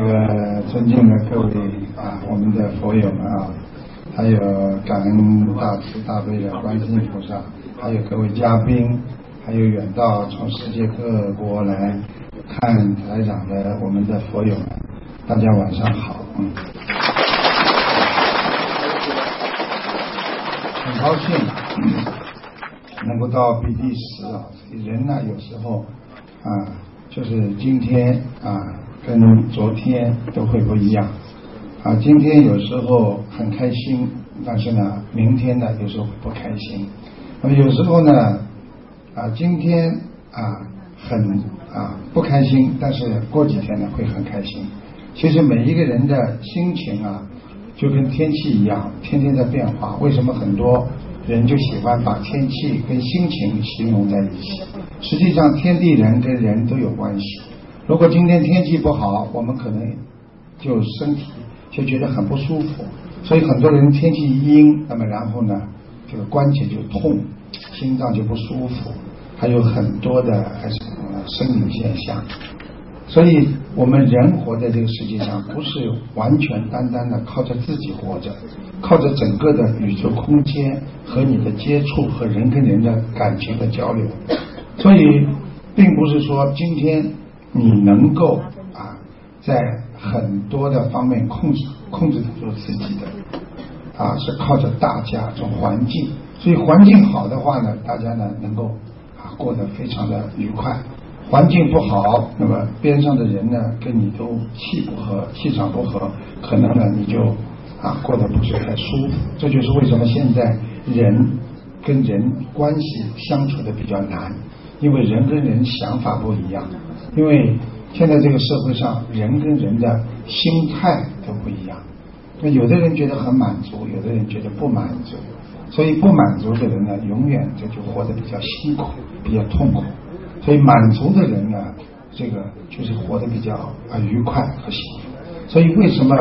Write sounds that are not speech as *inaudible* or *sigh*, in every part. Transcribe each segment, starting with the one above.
那个尊敬的各位啊，我们的佛友们啊，还有感恩大慈大悲的观世音菩萨，还有各位嘉宾，还有远道从世界各国来看台长的我们的佛友们，大家晚上好，很高兴能够到比利时啊，人呢有时候啊，就是今天啊。跟昨天都会不一样啊！今天有时候很开心，但是呢，明天呢有时候不开心。那么有时候呢啊，今天啊很啊不开心，但是过几天呢会很开心。其实每一个人的心情啊，就跟天气一样，天天在变化。为什么很多人就喜欢把天气跟心情形容在一起？实际上，天地人跟人都有关系。如果今天天气不好，我们可能就身体就觉得很不舒服，所以很多人天气一阴，那么然后呢，这个关节就痛，心脏就不舒服，还有很多的还是生理现象。所以我们人活在这个世界上，不是完全单单的靠着自己活着，靠着整个的宇宙空间和你的接触和人跟人的感情的交流。所以并不是说今天。你能够啊，在很多的方面控制控制得住自己的啊，是靠着大家这种环境，所以环境好的话呢，大家呢能够啊过得非常的愉快。环境不好，那么边上的人呢跟你都气不合，气场不合，可能呢你就啊过得不是太舒服。这就是为什么现在人跟人关系相处的比较难，因为人跟人想法不一样。因为现在这个社会上，人跟人的心态都不一样。那有的人觉得很满足，有的人觉得不满足。所以不满足的人呢，永远这就活得比较辛苦，比较痛苦。所以满足的人呢，这个就是活得比较啊愉快和幸福。所以为什么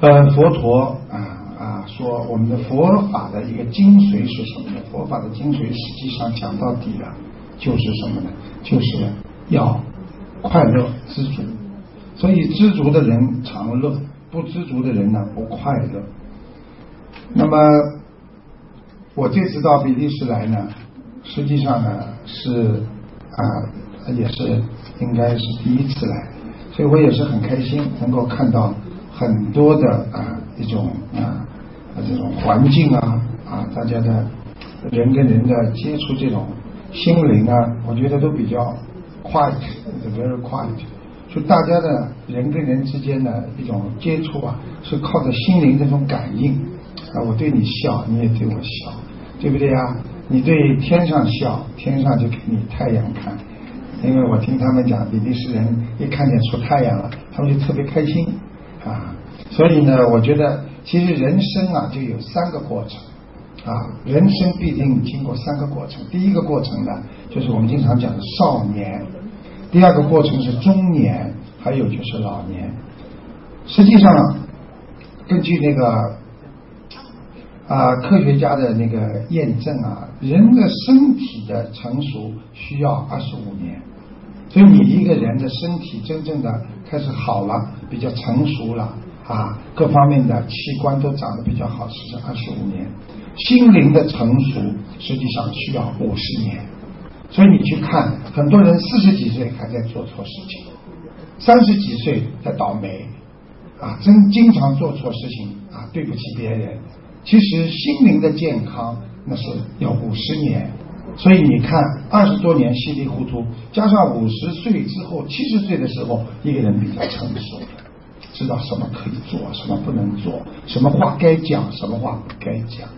呃佛陀啊啊说我们的佛法的一个精髓是什么呢？佛法的精髓实际上讲到底了。就是什么呢？就是要快乐知足，所以知足的人常乐，不知足的人呢不快乐。那么我这次到比利时来呢，实际上呢是啊也是应该是第一次来，所以我也是很开心能够看到很多的啊一种啊这种环境啊啊大家的人跟人的接触这种。心灵啊，我觉得都比较 quiet，very quiet。就大家的人跟人之间的一种接触啊，是靠着心灵这种感应啊。我对你笑，你也对我笑，对不对啊？你对天上笑，天上就给你太阳看。因为我听他们讲，比利时人一看见出太阳了，他们就特别开心啊。所以呢，我觉得其实人生啊，就有三个过程。啊，人生必定经过三个过程。第一个过程呢，就是我们经常讲的少年；第二个过程是中年，还有就是老年。实际上，根据那个啊科学家的那个验证啊，人的身体的成熟需要二十五年。所以你一个人的身体真正的开始好了，比较成熟了啊，各方面的器官都长得比较好，是二十五年。心灵的成熟实际上需要五十年，所以你去看很多人四十几岁还在做错事情，三十几岁在倒霉啊，真经常做错事情啊，对不起别人。其实心灵的健康那是要五十年，所以你看二十多年稀里糊涂，加上五十岁之后七十岁的时候，一个人比较成熟，知道什么可以做，什么不能做，什么话该讲，什么话不该讲。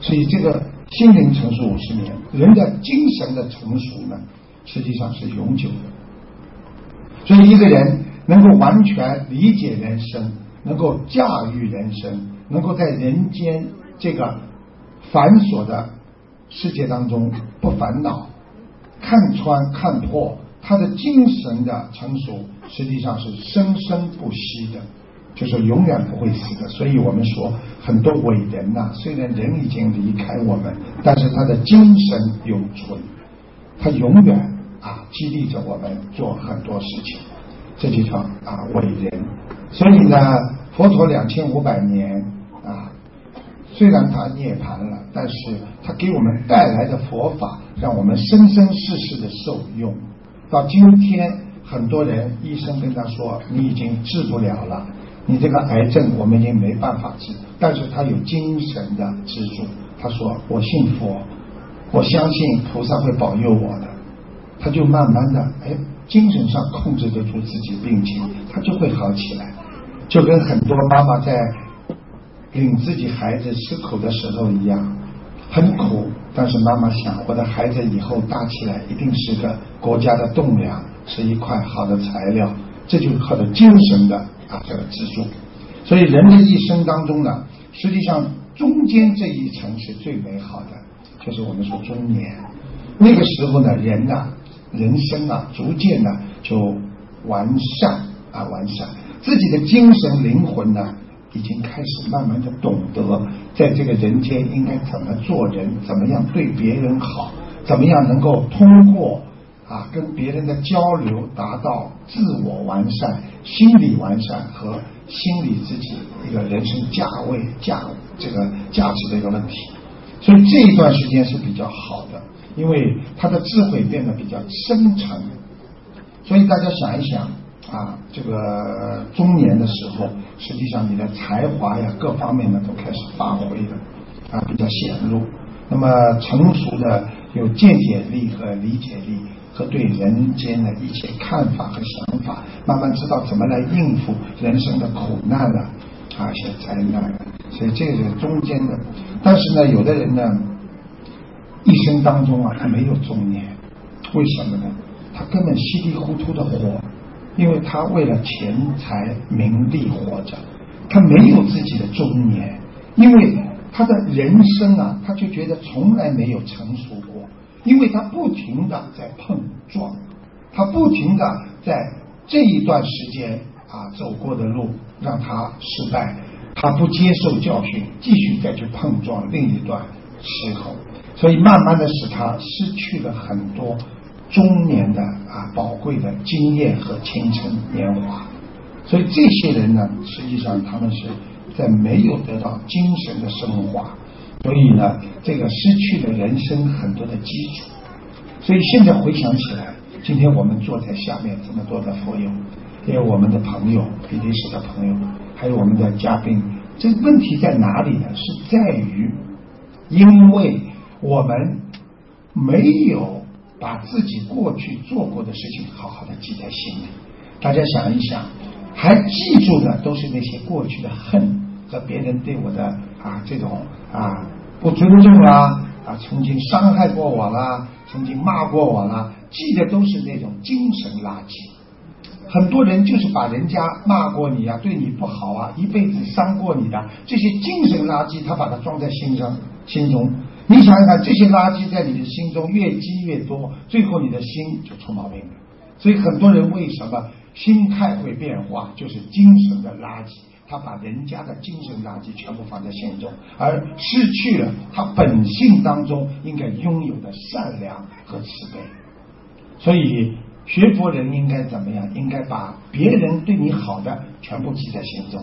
所以，这个心灵成熟五十年，人的精神的成熟呢，实际上是永久的。所以，一个人能够完全理解人生，能够驾驭人生，能够在人间这个繁琐的世界当中不烦恼、看穿看破，他的精神的成熟，实际上是生生不息的。就是永远不会死的，所以我们说很多伟人呐，虽然人已经离开我们，但是他的精神永存，他永远啊激励着我们做很多事情。这就叫啊伟人。所以呢，佛陀两千五百年啊，虽然他涅槃了，但是他给我们带来的佛法，让我们生生世世的受用。到今天，很多人医生跟他说：“你已经治不了了，你这个癌症我们已经没办法治。”但是他有精神的支柱，他说：“我信佛，我相信菩萨会保佑我的。”他就慢慢的，哎，精神上控制得住自己病情，他就会好起来。就跟很多妈妈在领自己孩子吃苦的时候一样，很苦，但是妈妈想，我的孩子以后大起来一定是个国家的栋梁，是一块好的材料，这就是靠着精神的啊这个支柱。所以人的一生当中呢，实际上中间这一层是最美好的，就是我们说中年。那个时候呢，人呢，人生啊，逐渐呢就完善啊完善。自己的精神灵魂呢，已经开始慢慢的懂得，在这个人间应该怎么做人，怎么样对别人好，怎么样能够通过啊跟别人的交流，达到自我完善、心理完善和心理自己一个人生价位价这个价值的一个问题。所以这一段时间是比较好的，因为他的智慧变得比较深沉。所以大家想一想。啊，这个中年的时候，实际上你的才华呀，各方面呢都开始发挥了，啊，比较显露。那么成熟的有见解力和理解力，和对人间的一切看法和想法，慢慢知道怎么来应付人生的苦难了，啊，一些灾难。所以这个是中间的。但是呢，有的人呢，一生当中啊，他没有中年，为什么呢？他根本稀里糊涂的活。因为他为了钱财名利活着，他没有自己的中年，因为他的人生啊，他就觉得从来没有成熟过，因为他不停的在碰撞，他不停的在这一段时间啊走过的路让他失败，他不接受教训，继续再去碰撞另一段时候，所以慢慢的使他失去了很多。中年的啊，宝贵的经验和青春年华，所以这些人呢，实际上他们是在没有得到精神的升华，所以呢，这个失去了人生很多的基础。所以现在回想起来，今天我们坐在下面这么多的佛友，也有我们的朋友，比利时的朋友，还有我们的嘉宾，这个问题在哪里呢？是在于，因为我们没有。把自己过去做过的事情好好的记在心里，大家想一想，还记住的都是那些过去的恨和别人对我的啊这种啊不尊重啦啊曾经伤害过我啦，曾经骂过我啦，记的都是那种精神垃圾。很多人就是把人家骂过你啊，对你不好啊，一辈子伤过你的这些精神垃圾，他把它装在心上心中。你想想看，这些垃圾在你的心中越积越多，最后你的心就出毛病了。所以很多人为什么心态会变化，就是精神的垃圾，他把人家的精神垃圾全部放在心中，而失去了他本性当中应该拥有的善良和慈悲。所以学佛人应该怎么样？应该把别人对你好的全部记在心中，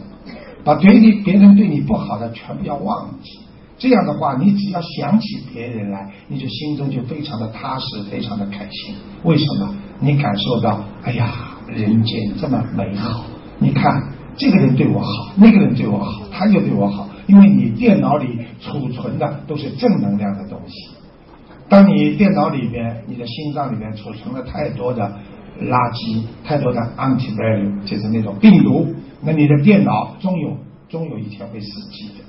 把别人别人对你不好的全部要忘记。这样的话，你只要想起别人来，你就心中就非常的踏实，非常的开心。为什么？你感受到，哎呀，人间这么美好。你看，这个人对我好，那个人对我好，他又对我好。因为你电脑里储存的都是正能量的东西。当你电脑里边，你的心脏里面储存了太多的垃圾，太多的 antivirus，就是那种病毒，那你的电脑终有终有一天会死机的。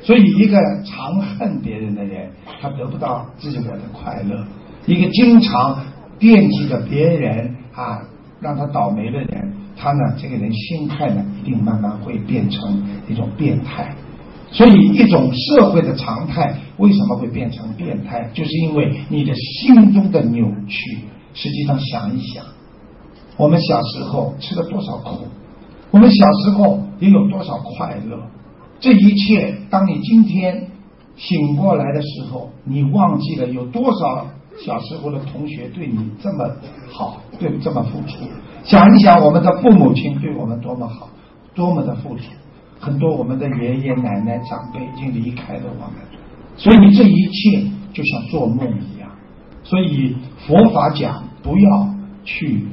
所以，一个常恨别人的人，他得不到自己的快乐；一个经常惦记着别人啊，让他倒霉的人，他呢，这个人心态呢，一定慢慢会变成一种变态。所以，一种社会的常态为什么会变成变态？就是因为你的心中的扭曲。实际上，想一想，我们小时候吃了多少苦，我们小时候也有多少快乐。这一切，当你今天醒过来的时候，你忘记了有多少小时候的同学对你这么好，对这么付出，想一想我们的父母亲对我们多么好，多么的付出。很多我们的爷爷奶奶长辈已经离开了我们，所以这一切就像做梦一样。所以佛法讲，不要去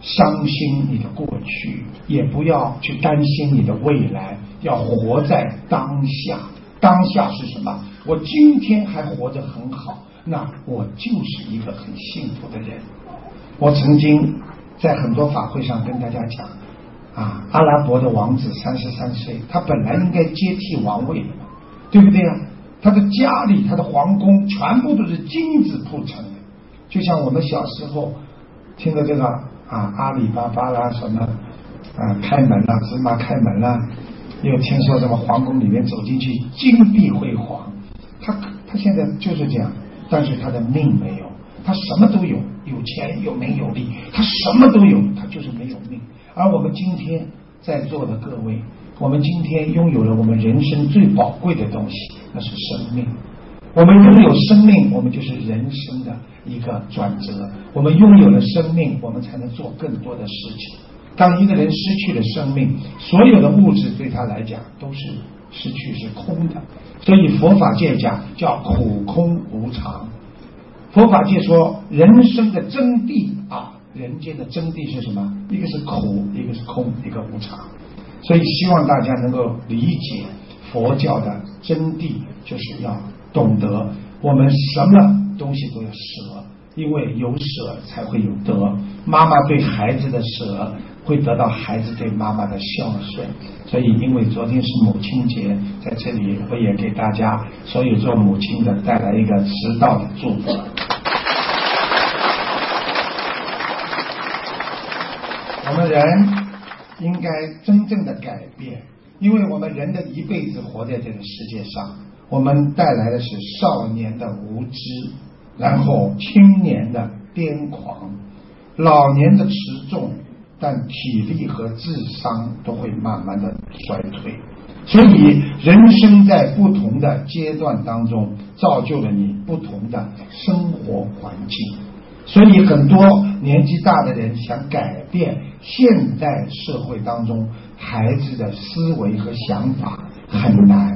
伤心你的过去，也不要去担心你的未来，要活在当下。当下是什么？我今天还活着很好，那我就是一个很幸福的人。我曾经在很多法会上跟大家讲，啊，阿拉伯的王子三十三岁，他本来应该接替王位的，对不对啊？他的家里，他的皇宫全部都是金子铺成的，就像我们小时候听的这个啊，阿里巴巴啦，什么啊，开门啦，芝麻开门啦。又听说什么皇宫里面走进去金碧辉煌，他他现在就是这样，但是他的命没有，他什么都有，有钱有名有利，他什么都有，他就是没有命。而我们今天在座的各位，我们今天拥有了我们人生最宝贵的东西，那是生命。我们拥有生命，我们就是人生的一个转折。我们拥有了生命，我们才能做更多的事情。当一个人失去了生命，所有的物质对他来讲都是失去，是空的。所以佛法界讲叫苦空无常。佛法界说人生的真谛啊，人间的真谛是什么？一个是苦，一个是空，一个无常。所以希望大家能够理解佛教的真谛，就是要懂得我们什么东西都要舍，因为有舍才会有得。妈妈对孩子的舍。会得到孩子对妈妈的孝顺，所以因为昨天是母亲节，在这里我也给大家所有做母亲的带来一个迟到的祝福。我们人应该真正的改变，因为我们人的一辈子活在这个世界上，我们带来的是少年的无知，然后青年的癫狂，老年的持重。但体力和智商都会慢慢的衰退，所以人生在不同的阶段当中，造就了你不同的生活环境。所以很多年纪大的人想改变现代社会当中孩子的思维和想法很难，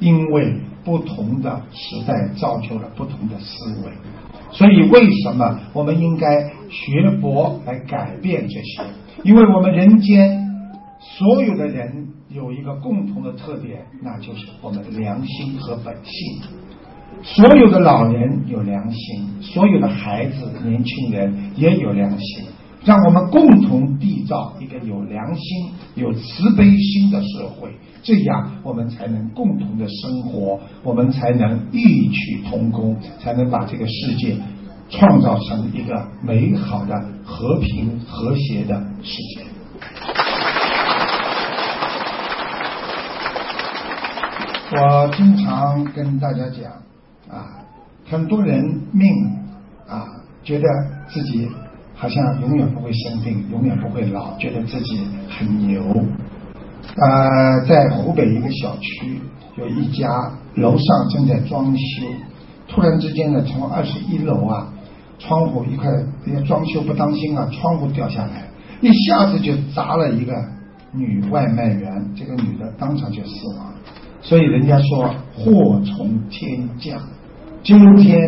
因为不同的时代造就了不同的思维。所以，为什么我们应该学佛来改变这些？因为我们人间所有的人有一个共同的特点，那就是我们的良心和本性。所有的老人有良心，所有的孩子、年轻人也有良心。让我们共同缔造一个有良心、有慈悲心的社会，这样我们才能共同的生活，我们才能异曲同工，才能把这个世界创造成一个美好的、和平和谐的世界。我经常跟大家讲啊，很多人命啊，觉得自己。好像永远不会生病，永远不会老，觉得自己很牛。呃，在湖北一个小区，有一家楼上正在装修，突然之间呢，从二十一楼啊，窗户一块，人家装修不当心啊，窗户掉下来，一下子就砸了一个女外卖员，这个女的当场就死亡。所以人家说祸从天降。今天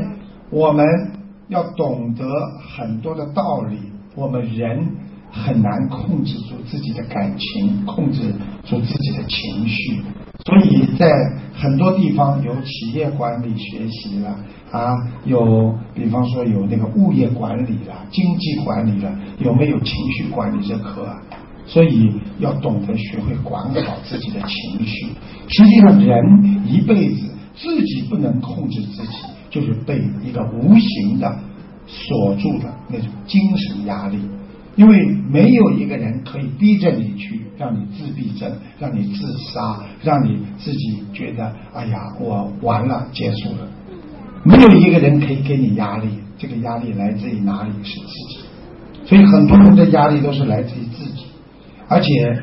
我们。要懂得很多的道理，我们人很难控制住自己的感情，控制住自己的情绪，所以在很多地方有企业管理学习了啊，有比方说有那个物业管理了、经济管理了，有没有情绪管理这课？所以要懂得学会管好自己的情绪。实际上，人一辈子自己不能控制自己。就是被一个无形的锁住的那种精神压力，因为没有一个人可以逼着你去让你自闭症，让你自杀，让你自己觉得哎呀我完了结束了，没有一个人可以给你压力，这个压力来自于哪里？是自己，所以很多人的压力都是来自于自己，而且。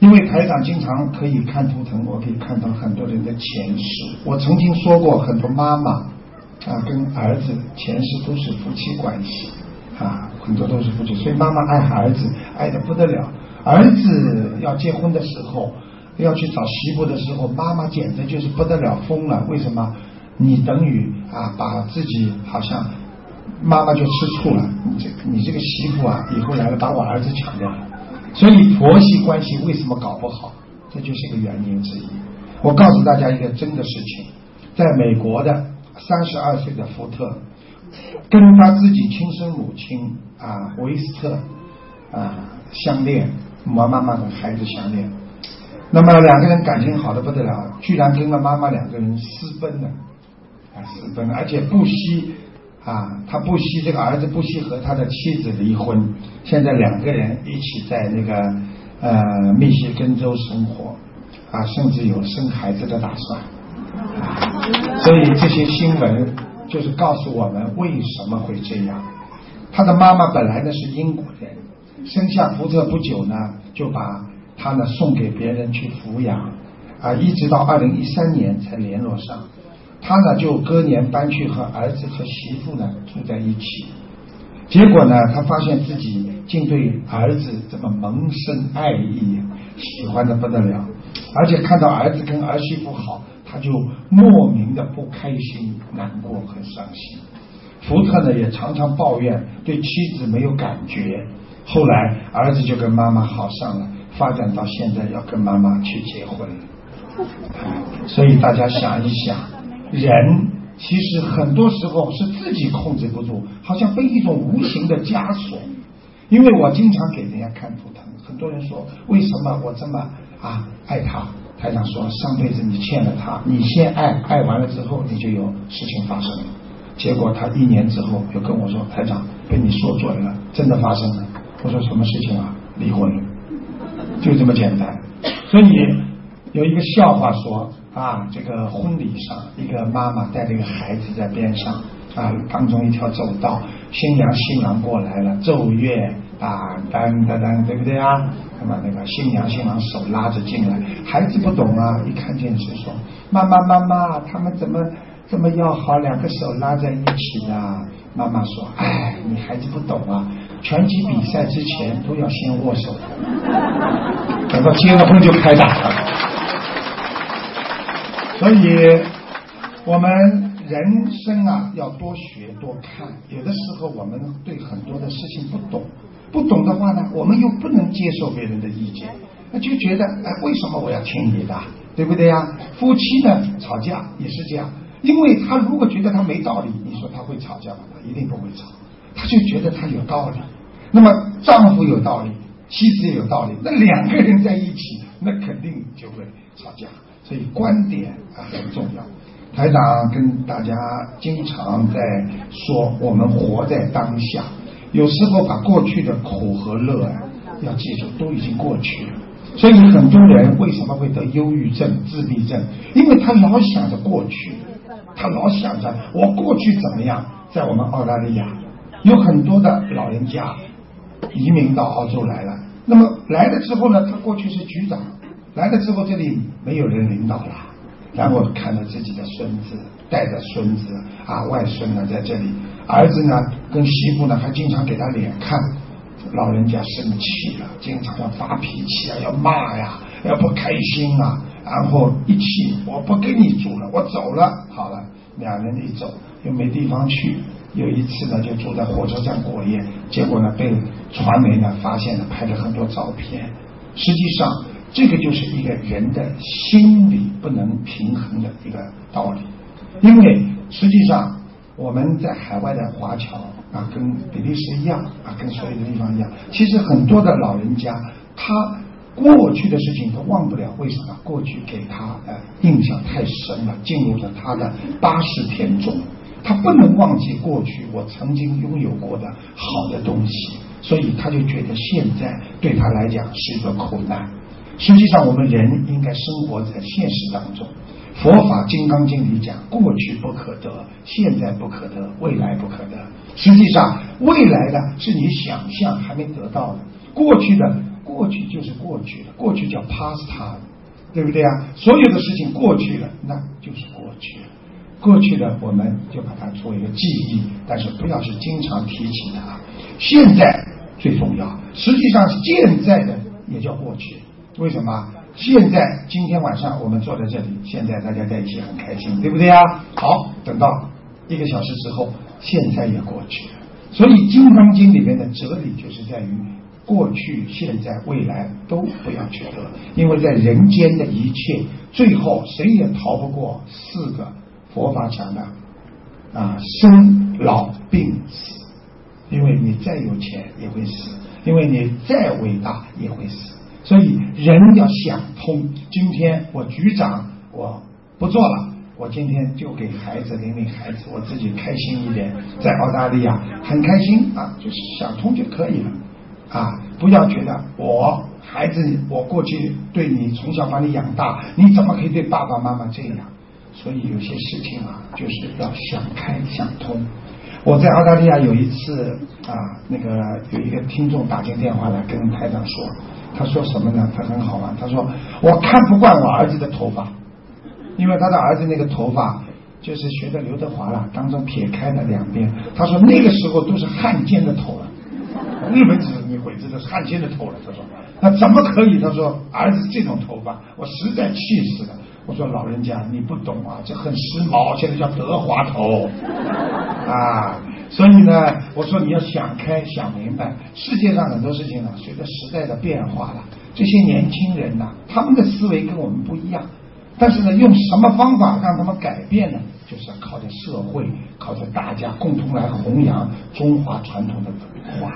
因为台长经常可以看图腾，我可以看到很多人的前世。我曾经说过，很多妈妈啊，跟儿子前世都是夫妻关系啊，很多都是夫妻，所以妈妈爱儿子爱的不得了。儿子要结婚的时候，要去找媳妇的时候，妈妈简直就是不得了疯了。为什么？你等于啊，把自己好像妈妈就吃醋了。你这你这个媳妇啊，以后来了把我儿子抢掉了。所以婆媳关系为什么搞不好？这就是个原因之一。我告诉大家一个真的事情，在美国的三十二岁的福特，跟他自己亲生母亲啊维斯特啊相恋，妈妈妈的孩子相恋，那么两个人感情好的不得了，居然跟了妈妈两个人私奔了。啊私奔，而且不惜啊，他不惜这个儿子不惜和他的妻子离婚，现在两个人一起在那个呃密歇根州生活啊，甚至有生孩子的打算。所以这些新闻就是告诉我们为什么会这样。他的妈妈本来呢是英国人，生下福特不久呢，就把他呢送给别人去抚养啊，一直到二零一三年才联络上。他呢就隔年搬去和儿子和媳妇呢住在一起，结果呢他发现自己竟对儿子这么萌生爱意，喜欢的不得了，而且看到儿子跟儿媳妇好，他就莫名的不开心、难过和伤心。福特呢也常常抱怨对妻子没有感觉，后来儿子就跟妈妈好上了，发展到现在要跟妈妈去结婚。所以大家想一想。人其实很多时候是自己控制不住，好像被一种无形的枷锁。因为我经常给人家看图腾，很多人说为什么我这么啊爱他？台长说上辈子你欠了他，你先爱，爱完了之后你就有事情发生。结果他一年之后又跟我说，台长被你说准了，真的发生了。我说什么事情啊？离婚，就这么简单。所以有一个笑话说。啊，这个婚礼上，一个妈妈带着一个孩子在边上啊，当中一条走道，新娘新郎过来了，奏乐啊，当当当，对不对啊？那么那个新娘新郎手拉着进来，孩子不懂啊，一看见就说妈妈妈妈，他们怎么这么要好，两个手拉在一起呢？妈妈说，哎，你孩子不懂啊，拳击比赛之前都要先握手，等到结了婚就开打了。所以，我们人生啊，要多学多看。有的时候，我们对很多的事情不懂，不懂的话呢，我们又不能接受别人的意见，那就觉得，哎，为什么我要听你的？对不对呀？夫妻呢，吵架也是这样，因为他如果觉得他没道理，你说他会吵架吗？他一定不会吵，他就觉得他有道理。那么，丈夫有道理，妻子也有道理，那两个人在一起，那肯定就会吵架。所以观点啊很重要。台长跟大家经常在说，我们活在当下，有时候把过去的苦和乐啊，要记住都已经过去了。所以很多人为什么会得忧郁症、自闭症？因为他老想着过去，他老想着我过去怎么样。在我们澳大利亚，有很多的老人家移民到澳洲来了。那么来了之后呢，他过去是局长。来了之后，这里没有人领导了，然后看着自己的孙子，带着孙子啊外孙呢在这里，儿子呢跟媳妇呢还经常给他脸看，老人家生气了，经常要发脾气啊，要骂呀，要不开心啊，然后一气，我不跟你住了，我走了，好了，两人一走又没地方去，有一次呢就住在火车站过夜，结果呢被传媒呢发现了，拍了很多照片，实际上。这个就是一个人的心理不能平衡的一个道理，因为实际上我们在海外的华侨啊，跟比利时一样啊，跟所有的地方一样，其实很多的老人家他过去的事情都忘不了，为什么？过去给他的印象太深了，进入了他的八十天中，他不能忘记过去我曾经拥有过的好的东西，所以他就觉得现在对他来讲是一个苦难。实际上，我们人应该生活在现实当中。佛法《金刚经》里讲：过去不可得，现在不可得，未来不可得。实际上，未来的是你想象还没得到的，过去的过去就是过去了，过去叫 past time，对不对啊？所有的事情过去了，那就是过去了。过去的我们就把它作为一个记忆，但是不要去经常提起它。现在最重要，实际上现在的也叫过去。为什么？现在今天晚上我们坐在这里，现在大家在一起很开心，对不对啊？好，等到一个小时之后，现在也过去了。所以《金刚经》里面的哲理就是在于。过去、现在、未来都不要去得，因为在人间的一切，最后谁也逃不过四个佛法讲的啊生老病死。因为你再有钱也会死，因为你再伟大也会死。所以人要想通。今天我局长我不做了，我今天就给孩子领领孩子，我自己开心一点，在澳大利亚很开心啊，就是想通就可以了。啊，不要觉得我孩子，我过去对你从小把你养大，你怎么可以对爸爸妈妈这样？所以有些事情啊，就是要想开想通。我在澳大利亚有一次啊，那个有一个听众打进电话来跟台长说，他说什么呢？他很好玩，他说我看不惯我儿子的头发，因为他的儿子那个头发就是学的刘德华了，当中撇开了两边。他说那个时候都是汉奸的头了。日本子你鬼子的汉奸的头了，他说，那怎么可以？他说儿子这种头发，我实在气死了。我说老人家你不懂啊，这很时髦，现在叫德华头啊。所以呢，我说你要想开想明白，世界上很多事情呢，随着时代的变化了，这些年轻人呐，他们的思维跟我们不一样，但是呢，用什么方法让他们改变呢？就是靠着社会，靠着大家共同来弘扬中华传统的文化。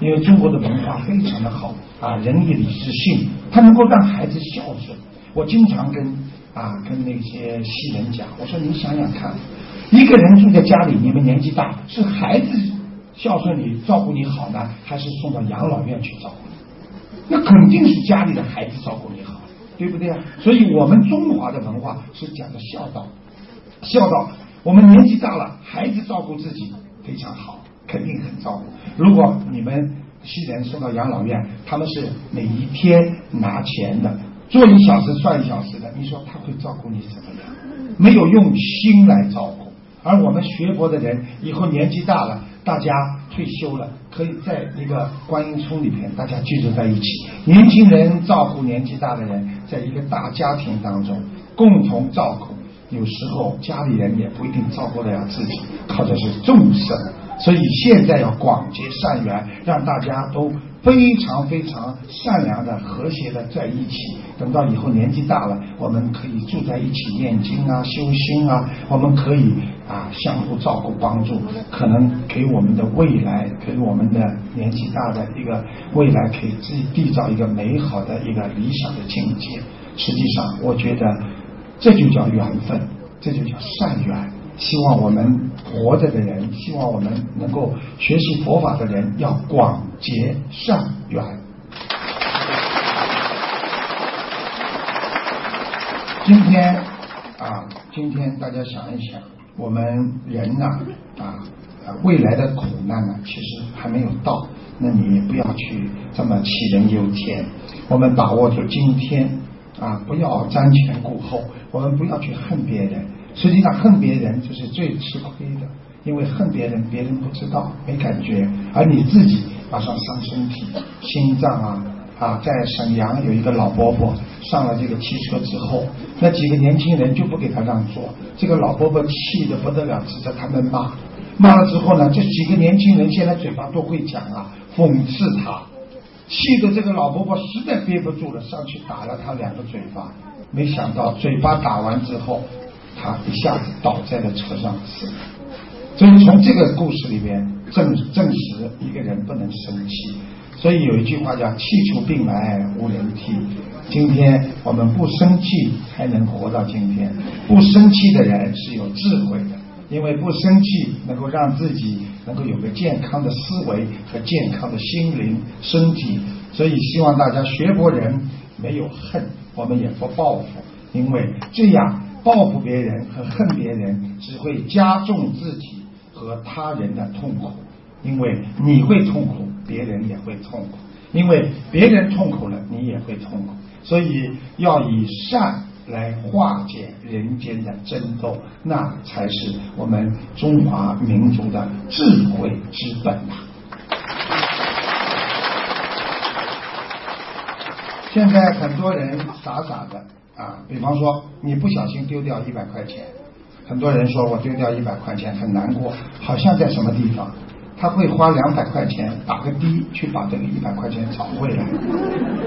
因为中国的文化非常的好啊，仁义礼智信，它能够让孩子孝顺。我经常跟啊跟那些西人讲，我说你想想看，一个人住在家里，你们年纪大，是孩子孝顺你、照顾你好呢，还是送到养老院去照顾你？那肯定是家里的孩子照顾你好，对不对啊？所以我们中华的文化是讲的孝道，孝道。我们年纪大了，孩子照顾自己非常好。肯定很照顾。如果你们西人送到养老院，他们是每一天拿钱的，做一小时算一小时的，你说他会照顾你怎么样？没有用心来照顾。而我们学佛的人，以后年纪大了，大家退休了，可以在一个观音村里边，大家聚住在一起，年轻人照顾年纪大的人，在一个大家庭当中共同照顾。有时候家里人也不一定照顾得了自己，靠的是众生。所以现在要广结善缘，让大家都非常非常善良的、和谐的在一起。等到以后年纪大了，我们可以住在一起念经啊、修心啊，我们可以啊相互照顾、帮助，可能给我们的未来，给我们的年纪大的一个未来，可以自己缔造一个美好的一个理想的境界。实际上，我觉得这就叫缘分，这就叫善缘。希望我们活着的人，希望我们能够学习佛法的人，要广结善缘。今天啊，今天大家想一想，我们人呐啊，未来的苦难呢，其实还没有到，那你不要去这么杞人忧天。我们把握住今天啊，不要瞻前顾后，我们不要去恨别人。实际上恨别人就是最吃亏的，因为恨别人，别人不知道没感觉，而你自己马上伤身体、心脏啊啊！在沈阳有一个老伯伯上了这个汽车之后，那几个年轻人就不给他让座，这个老伯伯气得不得了，指着他们骂，骂了之后呢，这几个年轻人现在嘴巴都会讲啊，讽刺他，气得这个老伯伯实在憋不住了，上去打了他两个嘴巴，没想到嘴巴打完之后。他一下子倒在了车上死了，所以从这个故事里边证证实一个人不能生气。所以有一句话叫“气出病来无人替”。今天我们不生气才能活到今天，不生气的人是有智慧的，因为不生气能够让自己能够有个健康的思维和健康的心灵身体。所以希望大家学佛人没有恨，我们也不报复，因为这样。报复别人和恨别人，只会加重自己和他人的痛苦。因为你会痛苦，别人也会痛苦；因为别人痛苦了，你也会痛苦。所以要以善来化解人间的争斗，那才是我们中华民族的智慧之本呐。现在很多人傻傻的啊，比方说你不小心丢掉一百块钱，很多人说我丢掉一百块钱很难过，好像在什么地方。他会花两百块钱打个的去把这个一百块钱找回来，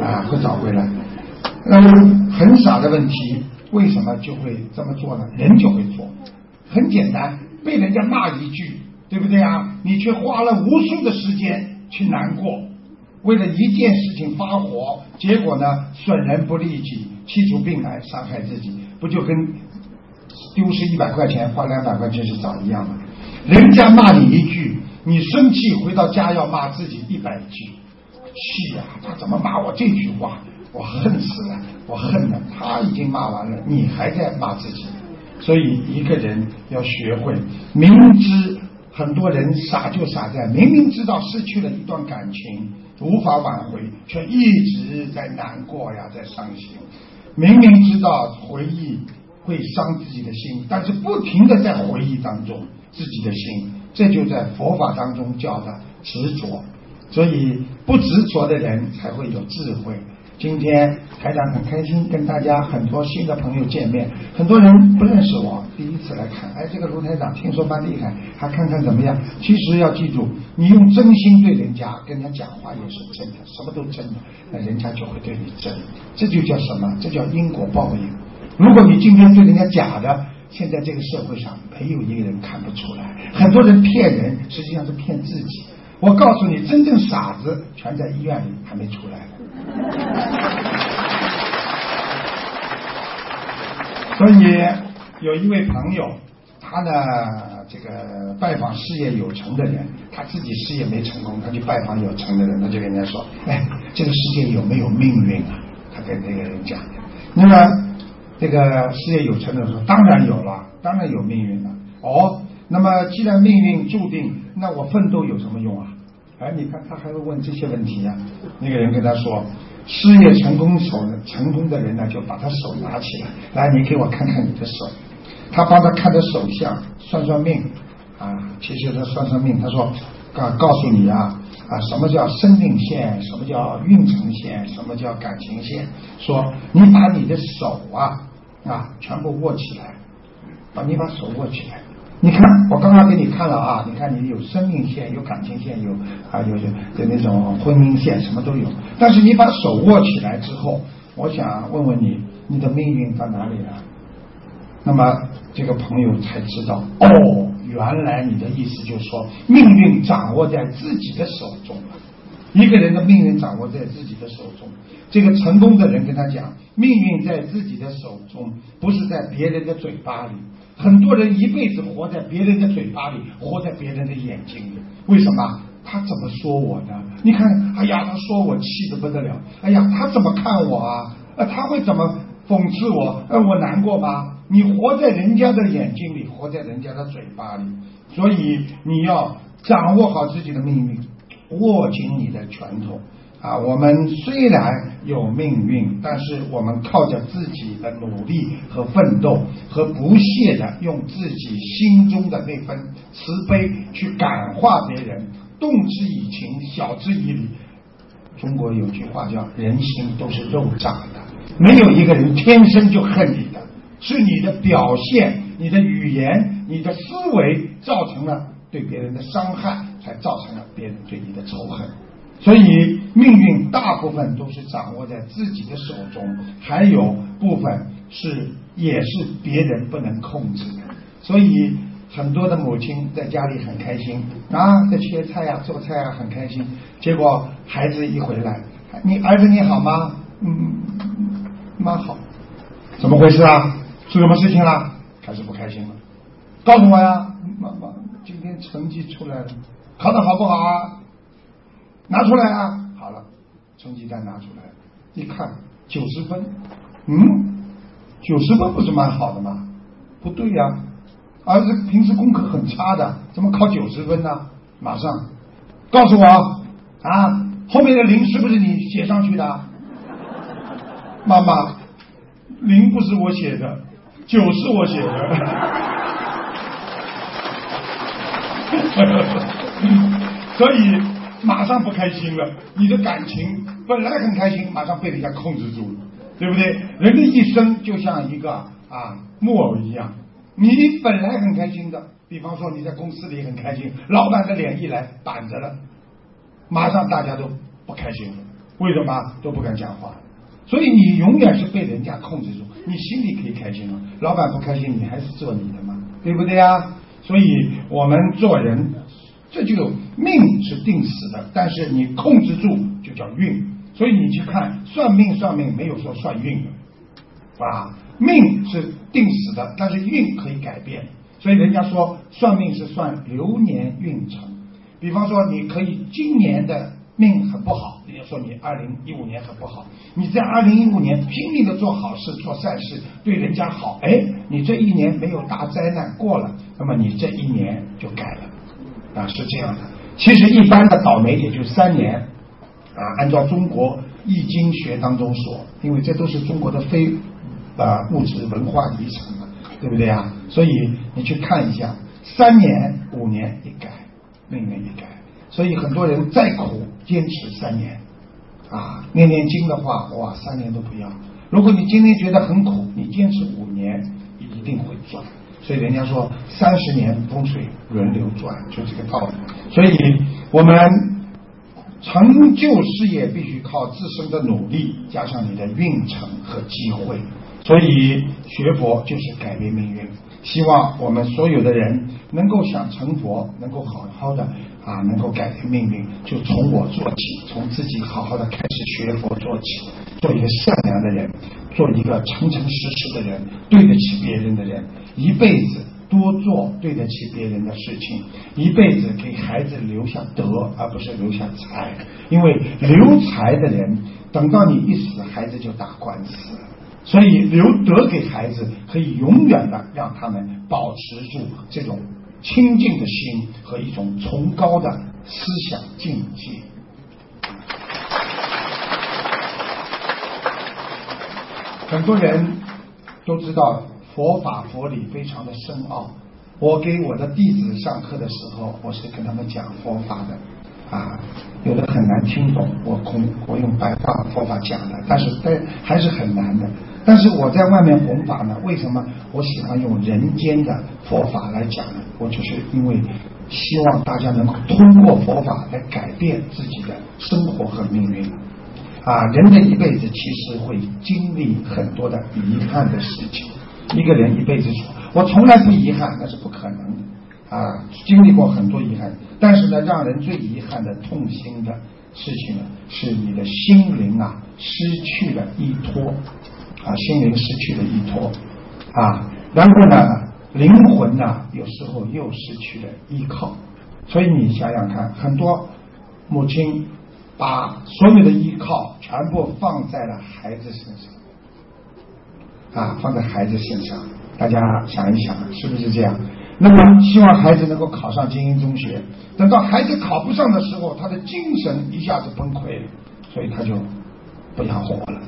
啊，会找回来。那么很傻的问题，为什么就会这么做呢？人就会做，很简单，被人家骂一句，对不对啊？你却花了无数的时间去难过，为了一件事情发火，结果呢，损人不利己，气出病来，伤害自己，不就跟丢失一百块钱花两百块钱是找一样吗？人家骂你一句。你生气回到家要骂自己一百句，气呀！他怎么骂我这句话？我恨死了，我恨了。他已经骂完了，你还在骂自己。所以一个人要学会，明知很多人傻就傻在明明知道失去了一段感情无法挽回，却一直在难过呀，在伤心。明明知道回忆会伤自己的心，但是不停的在回忆当中自己的心。这就在佛法当中叫的执着，所以不执着的人才会有智慧。今天台长很开心跟大家很多新的朋友见面，很多人不认识我，第一次来看，哎，这个卢台长听说蛮厉害，还看看怎么样？其实要记住，你用真心对人家跟人家讲话也是真的，什么都真的，那人家就会对你真。这就叫什么？这叫因果报应。如果你今天对人家假的，现在这个社会上没有一个人看不出来，很多人骗人，实际上是骗自己。我告诉你，真正傻子全在医院里，还没出来。所以有一位朋友，他呢，这个拜访事业有成的人，他自己事业没成功，他去拜访有成的人，他就跟人家说：“哎，这个世界有没有命运啊？”他跟那个人讲，那么。这个事业有成的人说，当然有了，当然有命运了。哦，那么既然命运注定，那我奋斗有什么用啊？哎，你看他还会问这些问题呀？那个人跟他说，事业成功手成功的人呢，就把他手拿起来，来，你给我看看你的手。他帮他看着手相，算算命啊。其实他算算命，他说告告诉你啊。啊，什么叫生命线？什么叫运程线？什么叫感情线？说你把你的手啊啊全部握起来，把你把手握起来。你看，我刚刚给你看了啊，你看你有生命线，有感情线，有啊有有有那种婚姻线，什么都有。但是你把手握起来之后，我想问问你，你的命运到哪里了？那么这个朋友才知道哦。原来你的意思就是说，命运掌握在自己的手中了。一个人的命运掌握在自己的手中。这个成功的人跟他讲，命运在自己的手中，不是在别人的嘴巴里。很多人一辈子活在别人的嘴巴里，活在别人的眼睛里。为什么？他怎么说我呢？你看，哎呀，他说我气得不得了。哎呀，他怎么看我啊？呃，他会怎么讽刺我？呃，我难过吗？你活在人家的眼睛里，活在人家的嘴巴里，所以你要掌握好自己的命运，握紧你的拳头啊！我们虽然有命运，但是我们靠着自己的努力和奋斗，和不懈的用自己心中的那份慈悲去感化别人，动之以情，晓之以理。中国有句话叫“人心都是肉长的”，没有一个人天生就恨你的。是你的表现、你的语言、你的思维造成了对别人的伤害，才造成了别人对你的仇恨。所以命运大部分都是掌握在自己的手中，还有部分是也是别人不能控制的。所以很多的母亲在家里很开心啊，在切菜呀、做菜啊，很开心。结果孩子一回来，你儿子你好吗？嗯，妈好。怎么回事啊？出什么事情了？开始不开心了？告诉我呀！妈妈，今天成绩出来了，考的好不好啊？拿出来啊！好了，成绩单拿出来，一看九十分，嗯，九十分不是蛮好的吗？不对呀，儿子平时功课很差的，怎么考九十分呢？马上告诉我啊！后面的零是不是你写上去的？妈妈。零不是我写的，九是我写的，*laughs* 所以马上不开心了。你的感情本来很开心，马上被人家控制住了，对不对？人的一生就像一个啊木偶一样，你本来很开心的，比方说你在公司里很开心，老板的脸一来板着了，马上大家都不开心了，为什么都不敢讲话？所以你永远是被人家控制住，你心里可以开心吗？老板不开心，你还是做你的吗？对不对啊？所以我们做人，这就命是定死的，但是你控制住就叫运。所以你去看算命，算命没有说算运的，啊，命是定死的，但是运可以改变。所以人家说算命是算流年运程，比方说你可以今年的命很不好。人家说你二零一五年很不好，你在二零一五年拼命的做好事、做善事，对人家好，哎，你这一年没有大灾难过了，那么你这一年就改了，啊，是这样的。其实一般的倒霉也就三年，啊，按照中国易经学当中说，因为这都是中国的非啊物质文化遗产嘛，对不对啊？所以你去看一下，三年、五年一改，六年一改，所以很多人再苦，坚持三年。啊，念念经的话，哇，三年都不要。如果你今天觉得很苦，你坚持五年，一定会赚。所以人家说三十年风水轮流转，就这个道理。所以我们成就事业必须靠自身的努力，加上你的运程和机会。所以学佛就是改变命运。希望我们所有的人能够想成佛，能够好好的。啊，能够改变命运，就从我做起，从自己好好的开始学佛做起，做一个善良的人，做一个诚诚实实的人，对得起别人的人，一辈子多做对得起别人的事情，一辈子给孩子留下德，而不是留下财，因为留财的人，等到你一死，孩子就打官司，所以留德给孩子，可以永远的让他们保持住这种。清净的心和一种崇高的思想境界。很多人都知道佛法佛理非常的深奥。我给我的弟子上课的时候，我是跟他们讲佛法的啊，有的很难听懂，我空我用白话佛法讲的，但是但还是很难的。但是我在外面弘法呢，为什么我喜欢用人间的佛法来讲呢？我就是因为希望大家能够通过佛法来改变自己的生活和命运。啊，人的一辈子其实会经历很多的遗憾的事情。一个人一辈子说，我从来不遗憾，那是不可能的。啊，经历过很多遗憾，但是呢，让人最遗憾的、痛心的事情呢，是你的心灵啊失去了依托。啊，心灵失去了依托，啊，然后呢，灵魂呢，有时候又失去了依靠，所以你想想看，很多母亲把所有的依靠全部放在了孩子身上，啊，放在孩子身上，大家想一想，是不是这样？那么希望孩子能够考上精英中学，等到孩子考不上的时候，他的精神一下子崩溃了，所以他就不想活了。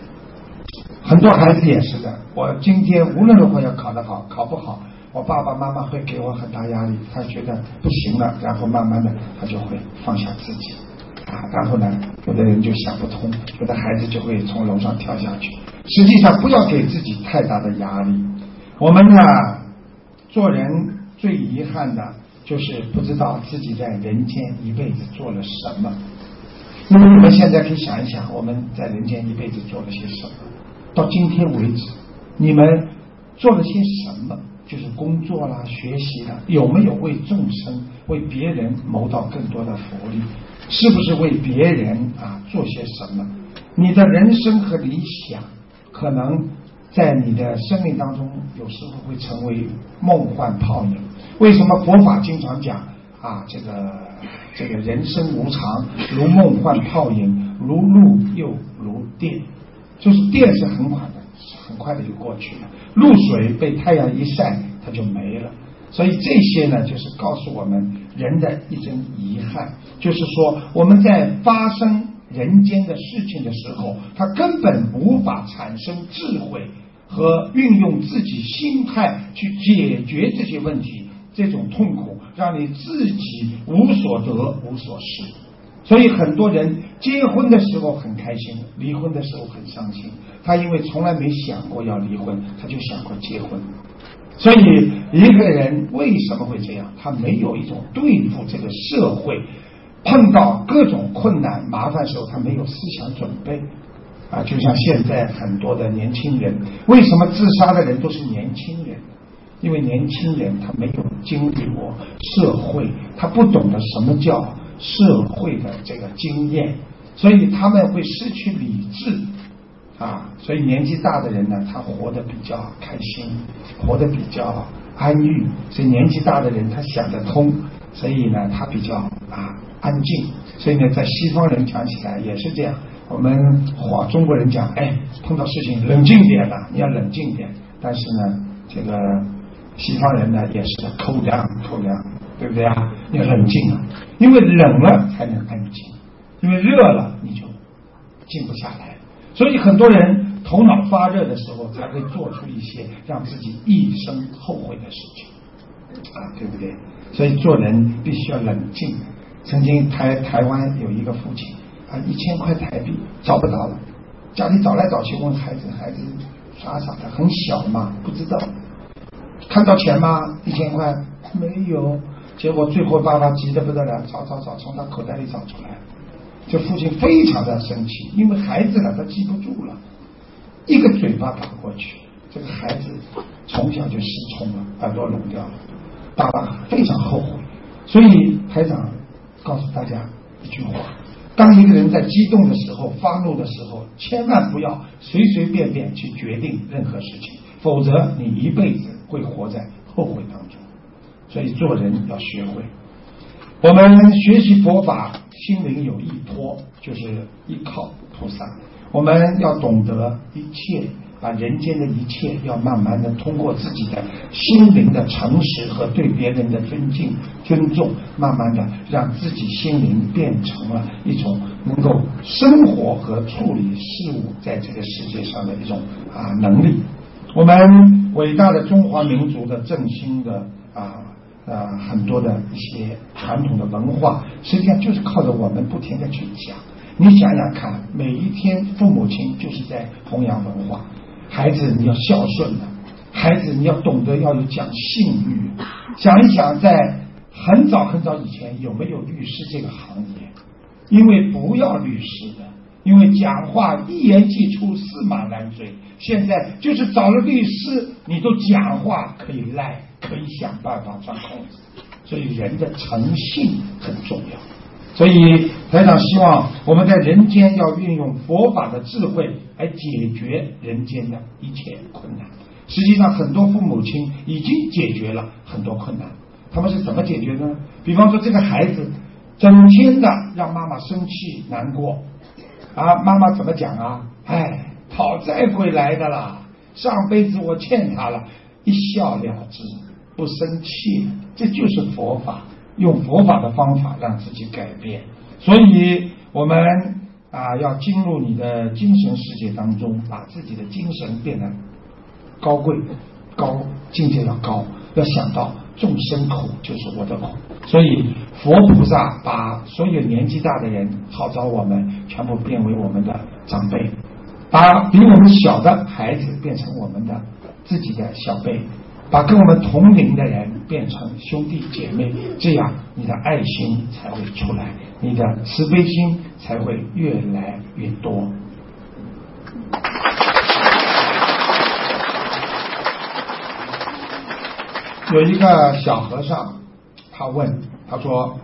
很多孩子也是的，我今天无论如何要考得好，考不好，我爸爸妈妈会给我很大压力，他觉得不行了，然后慢慢的他就会放下自己，啊，然后呢，有的人就想不通，有的孩子就会从楼上跳下去。实际上，不要给自己太大的压力。我们呢，做人最遗憾的就是不知道自己在人间一辈子做了什么。那么你们现在可以想一想，我们在人间一辈子做了些什么？到今天为止，你们做了些什么？就是工作啦、学习啦，有没有为众生、为别人谋到更多的福利？是不是为别人啊做些什么？你的人生和理想，可能在你的生命当中，有时候会成为梦幻泡影。为什么佛法经常讲啊？这个这个人生无常，如梦幻泡影，如露又如电。就是电是很快的，很快的就过去了。露水被太阳一晒，它就没了。所以这些呢，就是告诉我们人的一种遗憾，就是说我们在发生人间的事情的时候，它根本无法产生智慧和运用自己心态去解决这些问题，这种痛苦让你自己无所得、无所失。所以很多人结婚的时候很开心，离婚的时候很伤心。他因为从来没想过要离婚，他就想过结婚。所以一个人为什么会这样？他没有一种对付这个社会碰到各种困难麻烦时候，他没有思想准备啊。就像现在很多的年轻人，为什么自杀的人都是年轻人？因为年轻人他没有经历过社会，他不懂得什么叫。社会的这个经验，所以他们会失去理智啊。所以年纪大的人呢，他活得比较开心，活得比较安逸。所以年纪大的人他想得通，所以呢他比较啊安静。所以呢，在西方人讲起来也是这样。我们华中国人讲，哎，碰到事情冷静点吧，你要冷静点。但是呢，这个西方人呢也是口粮口粮。对不对啊？要冷静啊，因为冷了才能安静，因为热了你就静不下来。所以很多人头脑发热的时候，才会做出一些让自己一生后悔的事情啊，对不对？所以做人必须要冷静。曾经台台湾有一个父亲啊，一千块台币找不到了，家里找来找去问孩子，孩子傻傻的，很小嘛，不知道看到钱吗？一千块没有。结果最后爸爸急得不得了，找找找，从他口袋里找出来。这父亲非常的生气，因为孩子呢他记不住了，一个嘴巴打过去，这个孩子从小就失聪了，耳朵聋掉了。爸爸非常后悔，所以台长告诉大家一句话：当一个人在激动的时候、发怒的时候，千万不要随随便便去决定任何事情，否则你一辈子会活在后悔当中。所以做人要学会，我们学习佛法，心灵有依托，就是依靠菩萨。我们要懂得一切，把人间的一切，要慢慢的通过自己的心灵的诚实和对别人的尊敬、尊重，慢慢的让自己心灵变成了一种能够生活和处理事物在这个世界上的一种啊能力。我们伟大的中华民族的振兴的啊。呃，很多的一些传统的文化，实际上就是靠着我们不停的去讲。你想想看，每一天父母亲就是在弘扬文化，孩子你要孝顺的，孩子你要懂得要有讲信誉。想一想，在很早很早以前，有没有律师这个行业？因为不要律师的，因为讲话一言既出，驷马难追。现在就是找了律师，你都讲话可以赖。可以想办法钻空子，所以人的诚信很重要。所以台长希望我们在人间要运用佛法的智慧来解决人间的一切困难。实际上，很多父母亲已经解决了很多困难。他们是怎么解决的呢？比方说，这个孩子整天的让妈妈生气难过啊，妈妈怎么讲啊？哎，讨债回来的啦，上辈子我欠他了，一笑了之。不生气，这就是佛法，用佛法的方法让自己改变。所以，我们啊要进入你的精神世界当中，把自己的精神变得高贵、高境界要高，要想到众生苦就是我的苦。所以，佛菩萨把所有年纪大的人号召我们，全部变为我们的长辈，把比我们小的孩子变成我们的自己的小辈。把跟我们同龄的人变成兄弟姐妹，这样你的爱心才会出来，你的慈悲心才会越来越多。有一个小和尚，他问他说：“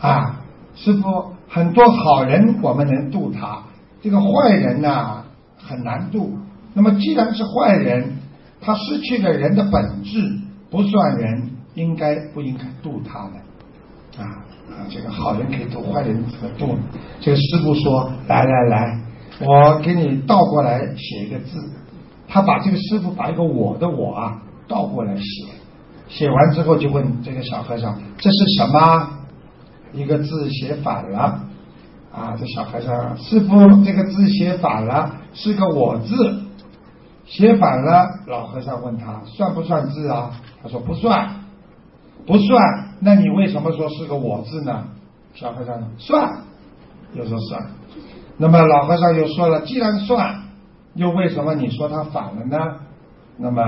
啊，师傅，很多好人我们能度他，这个坏人呢很难度。那么既然是坏人。”他失去了人的本质，不算人，应该不应该度他的？啊啊，这个好人可以度，坏人怎么度？这个师傅说：“来来来，我给你倒过来写一个字。”他把这个师傅把一个我的我啊倒过来写，写完之后就问这个小和尚：“这是什么？”一个字写反了啊！这小和尚，师傅这个字写反了，是个我字。写反了，老和尚问他算不算字啊？他说不算，不算。那你为什么说是个我字呢？小和尚说算，又说算。那么老和尚又说了，既然算，又为什么你说他反了呢？那么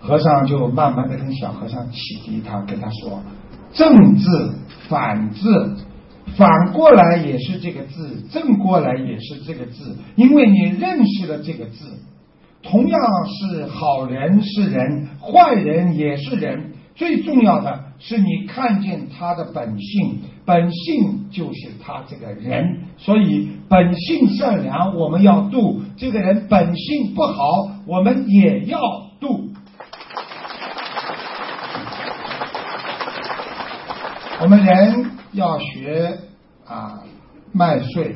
和尚就慢慢的跟小和尚启迪他，跟他说，正字反字。反过来也是这个字，正过来也是这个字，因为你认识了这个字，同样是好人是人，坏人也是人。最重要的是你看见他的本性，本性就是他这个人，所以本性善良我们要度，这个人本性不好我们也要度。我们人要学啊，麦穗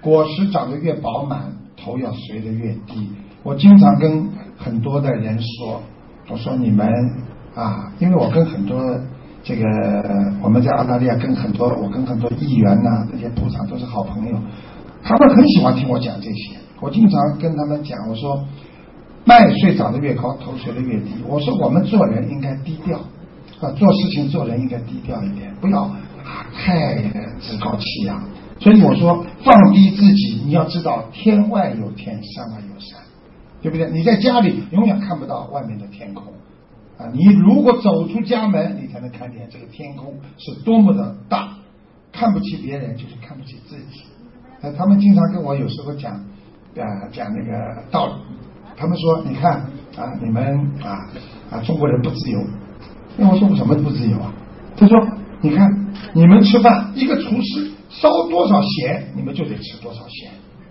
果实长得越饱满，头要垂得越低。我经常跟很多的人说，我说你们啊，因为我跟很多这个我们在澳大利亚跟很多我跟很多议员呐，这些部长都是好朋友，他们很喜欢听我讲这些。我经常跟他们讲，我说麦穗长得越高，头垂得越低。我说我们做人应该低调。啊，做事情做人应该低调一点，不要太趾高气扬。所以我说，放低自己，你要知道天外有天，山外有山，对不对？你在家里永远看不到外面的天空啊，你如果走出家门，你才能看见这个天空是多么的大。看不起别人就是看不起自己。呃，他们经常跟我有时候讲啊讲那个道理，他们说，你看啊，你们啊啊中国人不自由。那我说我什么不自由啊？他说：“你看，你们吃饭，一个厨师烧多少咸，你们就得吃多少咸。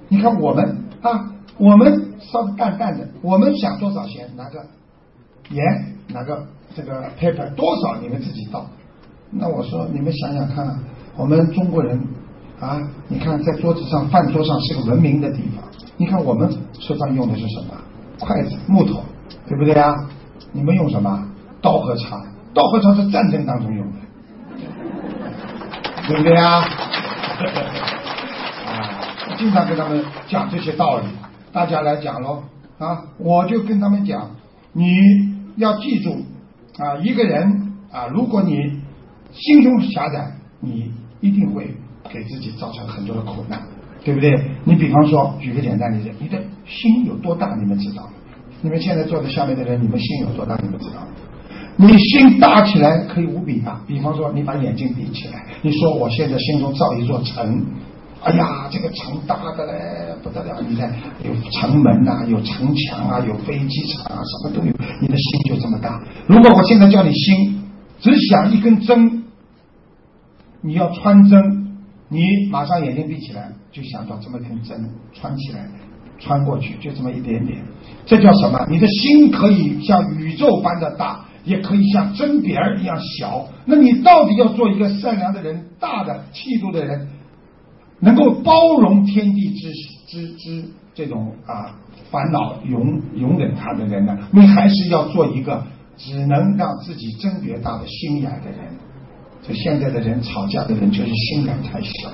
你看我们啊，我们烧淡淡的，我们想多少咸，拿个盐，拿个这个 paper 多少，你们自己倒。那我说，你们想想看，我们中国人啊，你看在桌子上，饭桌上是个文明的地方。你看我们吃饭用的是什么？筷子、木头，对不对啊？你们用什么？刀和叉。”刀和叉是战争当中用的，对不对？*laughs* 啊，经常跟他们讲这些道理，大家来讲喽啊！我就跟他们讲，你要记住啊，一个人啊，如果你心胸狭窄，你一定会给自己造成很多的苦难，对不对？你比方说，举个简单例子，你的心有多大，你们知道？你们现在坐在下面的人，你们心有多大，你们知道？你心大起来可以无比大，比方说你把眼睛闭起来，你说我现在心中造一座城，哎呀，这个城大的嘞不得了，你看有城门呐，有城墙啊，有飞机场啊，什么都有，你的心就这么大。如果我现在叫你心只想一根针，你要穿针，你马上眼睛闭起来，就想到这么一根针穿起来，穿过去就这么一点点，这叫什么？你的心可以像宇宙般的大。也可以像针鼻儿一样小，那你到底要做一个善良的人、大的气度的人，能够包容天地之之之这种啊烦恼，容容忍他的人呢？你还是要做一个只能让自己针别大的心眼的人。就现在的人吵架的人就是心眼太小，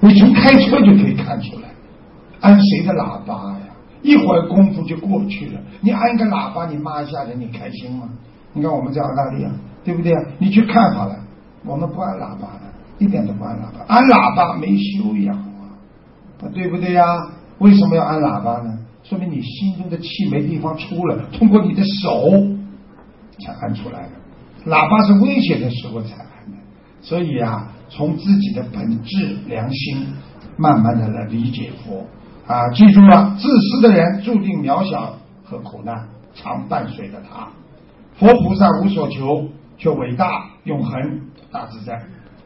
你从开车就可以看出来，按谁的喇叭呀？一会儿功夫就过去了。你按个喇叭，你骂一下人，你开心吗？你看我们在澳大利亚，对不对？你去看好了，我们不按喇叭的，一点都不按喇叭。按喇叭没修养啊，对不对呀？为什么要按喇叭呢？说明你心中的气没地方出了，通过你的手才按出来的。喇叭是危险的时候才按的，所以啊，从自己的本质良心，慢慢的来理解佛啊，记住了，自私的人注定渺小和苦难常伴随着他。佛菩萨无所求，却伟大永恒大自在。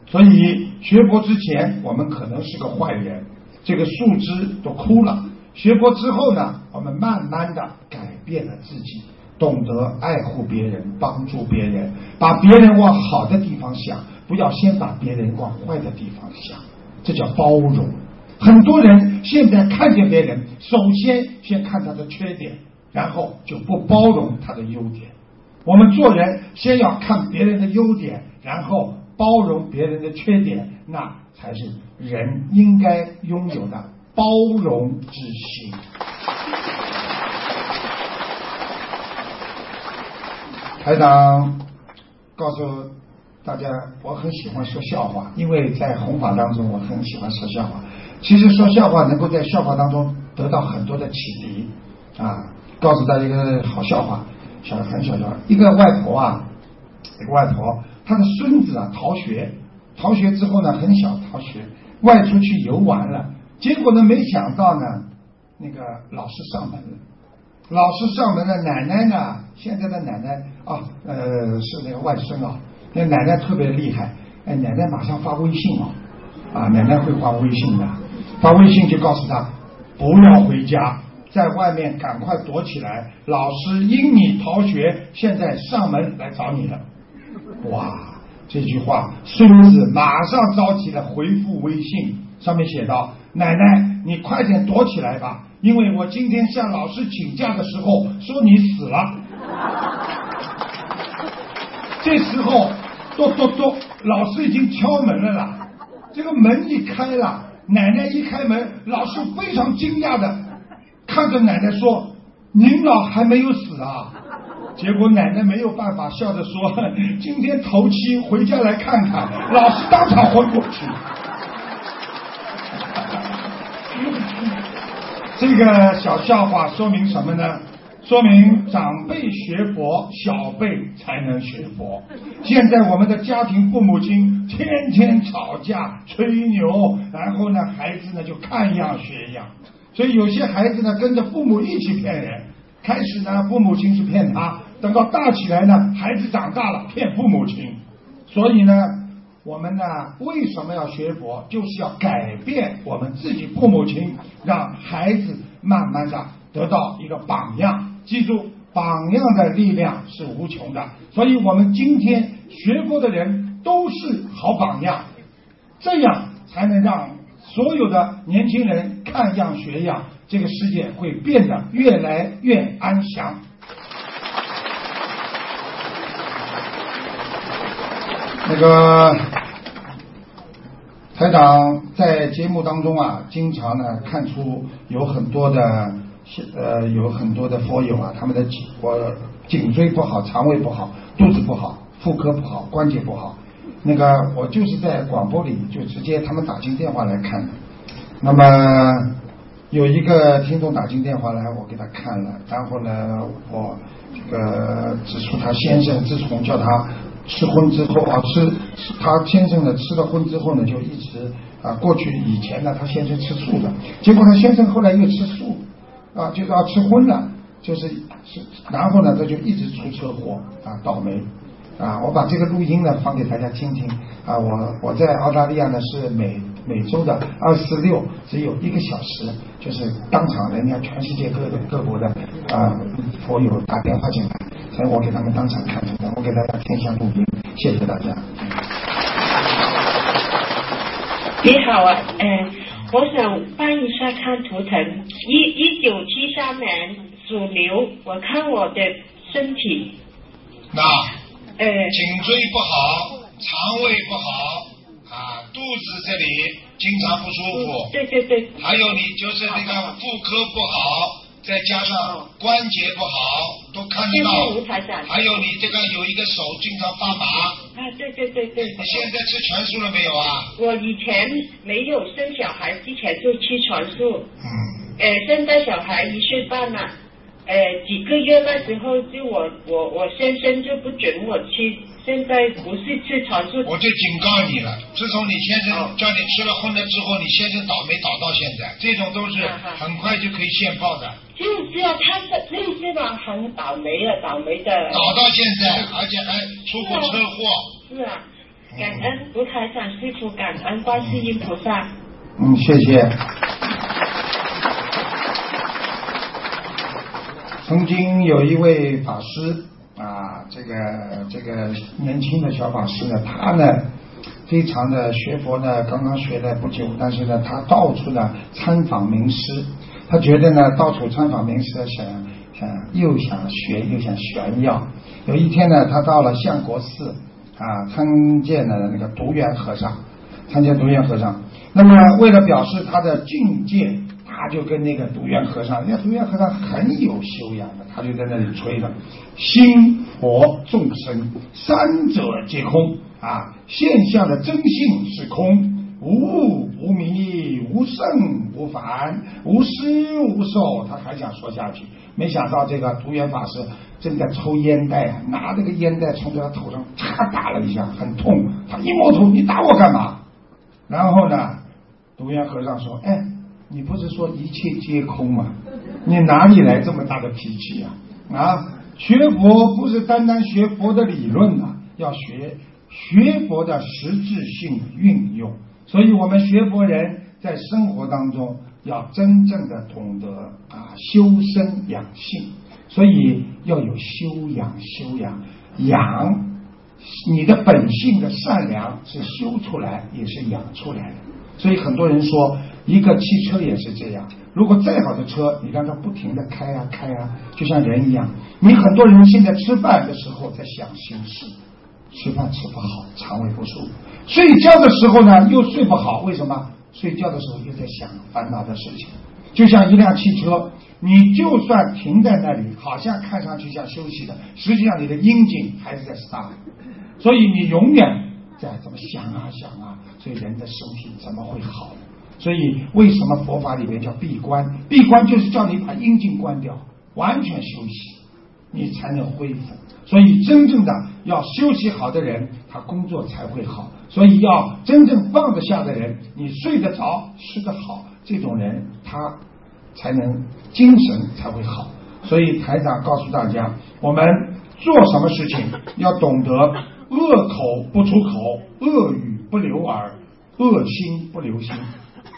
所以学佛之前，我们可能是个坏人，这个树枝都枯了。学佛之后呢，我们慢慢的改变了自己，懂得爱护别人，帮助别人，把别人往好的地方想，不要先把别人往坏的地方想，这叫包容。很多人现在看见别人，首先先看他的缺点，然后就不包容他的优点。我们做人先要看别人的优点，然后包容别人的缺点，那才是人应该拥有的包容之心。台长告诉大家，我很喜欢说笑话，因为在弘法当中，我很喜欢说笑话。其实说笑话能够在笑话当中得到很多的启迪啊！告诉大家一个好笑话，小很小笑，一个外婆啊，一个外婆他的孙子啊逃学，逃学之后呢，很小逃学，外出去游玩了，结果呢，没想到呢，那个老师上门了。老师上门了，奶奶呢？现在的奶奶啊，呃，是那个外孙啊。那奶奶特别厉害，哎，奶奶马上发微信啊，啊，奶奶会发微信的，发微信就告诉他不要回家，在外面赶快躲起来。老师因你逃学，现在上门来找你了。哇，这句话，孙子马上着急的回复微信，上面写道：“奶奶，你快点躲起来吧。”因为我今天向老师请假的时候说你死了，这时候嘟嘟嘟，老师已经敲门了啦。这个门一开了，奶奶一开门，老师非常惊讶的看着奶奶说：“您老还没有死啊？”结果奶奶没有办法，笑着说：“ *laughs* 今天头七，回家来看看。*laughs* ”老师当场昏过去。*laughs* 这个小笑话说明什么呢？说明长辈学佛，小辈才能学佛。现在我们的家庭父母亲天天吵架、吹牛，然后呢，孩子呢就看样学样。所以有些孩子呢跟着父母一起骗人。开始呢，父母亲是骗他，等到大起来呢，孩子长大了骗父母亲。所以呢。我们呢，为什么要学佛？就是要改变我们自己父母亲，让孩子慢慢的得到一个榜样。记住，榜样的力量是无穷的。所以我们今天学佛的人都是好榜样，这样才能让所有的年轻人看样学样，这个世界会变得越来越安详。那个台长在节目当中啊，经常呢看出有很多的呃有很多的佛友啊，他们的颈我颈椎不好，肠胃不好，肚子不好，妇科不好，关节不好。那个我就是在广播里就直接他们打进电话来看的。那么有一个听众打进电话来，我给他看了，然后呢，我这个指出他先生自从叫他。吃荤之后啊，吃他先生呢吃了荤之后呢，就一直啊过去以前呢，他先生吃素的，结果他先生后来又吃素啊，就是要吃荤了，就是是，然后呢他就一直出车祸啊，倒霉啊！我把这个录音呢放给大家听听啊，我我在澳大利亚呢是每每周的二四六只有一个小时，就是当场人家全世界各各国的啊佛友打电话进来。所以我给他们当场看出来，我给大家听一下录音，谢谢大家。你好啊，嗯，我想帮一下看图腾，一一九七三年属牛，我看我的身体。那，呃，颈椎不好，肠胃不好啊，肚子这里经常不舒服。对对对。还有你就是那个妇科不好。再加上关节不好，都看得到。还有你这个有一个手经常发麻。啊，对对对对。你现在吃全素了没有啊？我以前没有生小孩之前就吃全素。嗯。呃，现在小孩一岁半了，呃，几个月那时候就我我我先生就不准我吃。现在不是吃全素，我就警告你了。自从你先生叫你吃了荤的之后，你先生倒霉倒到现在，这种都是很快就可以现报的。就是啊，他是那些嘛很倒霉啊，倒霉的。倒到现在，而且还出过车祸。是啊，感恩卢台长师傅，感恩观世音菩萨。嗯，谢谢。曾经有一位法师。啊，这个这个年轻的小法师呢，他呢非常的学佛呢，刚刚学了不久，但是呢，他到处呢参访名师，他觉得呢到处参访名师，想想又想学又想炫耀。有一天呢，他到了相国寺啊，参见了那个独圆和尚，参见独圆和尚。那么为了表示他的境界，他就跟那个独元和尚，人家独元和尚很有修养的，他就在那里吹了：心佛众生三者皆空啊，现象的真性是空，无物无名，无圣无凡，无施无受。他还想说下去，没想到这个独元法师正在抽烟袋，拿这个烟袋冲着他头上嚓打了一下，很痛。他一摸头，你打我干嘛？然后呢，独元和尚说：“哎。”你不是说一切皆空吗？你哪里来这么大的脾气呀？啊，学佛不是单单学佛的理论啊，要学学佛的实质性运用。所以我们学佛人在生活当中要真正的懂得啊修身养性，所以要有修养修养养你的本性的善良是修出来也是养出来的。所以很多人说。一个汽车也是这样，如果再好的车，你让它不停的开啊开啊，就像人一样。你很多人现在吃饭的时候在想心事，吃饭吃不好，肠胃不舒服；睡觉的时候呢又睡不好，为什么？睡觉的时候又在想烦恼的事情。就像一辆汽车，你就算停在那里，好像看上去像休息的，实际上你的阴茎还是在 start，所以你永远在怎么想啊想啊，所以人的身体怎么会好？所以，为什么佛法里面叫闭关？闭关就是叫你把阴茎关掉，完全休息，你才能恢复。所以，真正的要休息好的人，他工作才会好。所以，要真正放得下的人，你睡得着、吃得好，这种人他才能精神才会好。所以，台长告诉大家，我们做什么事情要懂得恶口不出口，恶语不留耳，恶心不留心。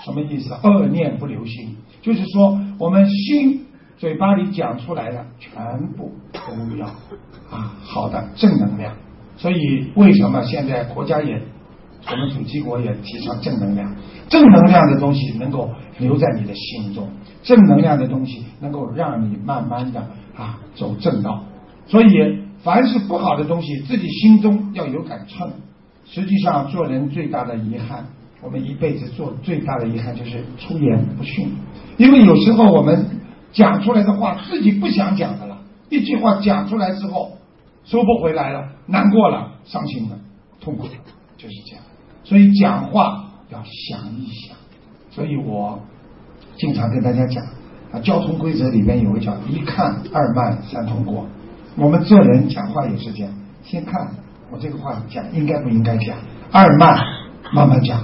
什么意思？恶念不留心，就是说我们心嘴巴里讲出来的全部都要啊好的正能量。所以为什么现在国家也我们主机国也提倡正能量？正能量的东西能够留在你的心中，正能量的东西能够让你慢慢的啊走正道。所以凡是不好的东西，自己心中要有杆秤。实际上做人最大的遗憾。我们一辈子做最大的遗憾就是出言不逊，因为有时候我们讲出来的话自己不想讲的了，一句话讲出来之后收不回来了，难过了，伤心了，痛苦了，就是这样。所以讲话要想一想。所以我经常跟大家讲啊，交通规则里面有个叫一看二慢三通过。我们做人讲话也是这样，先看我这个话讲应该不应该讲，二慢慢慢讲。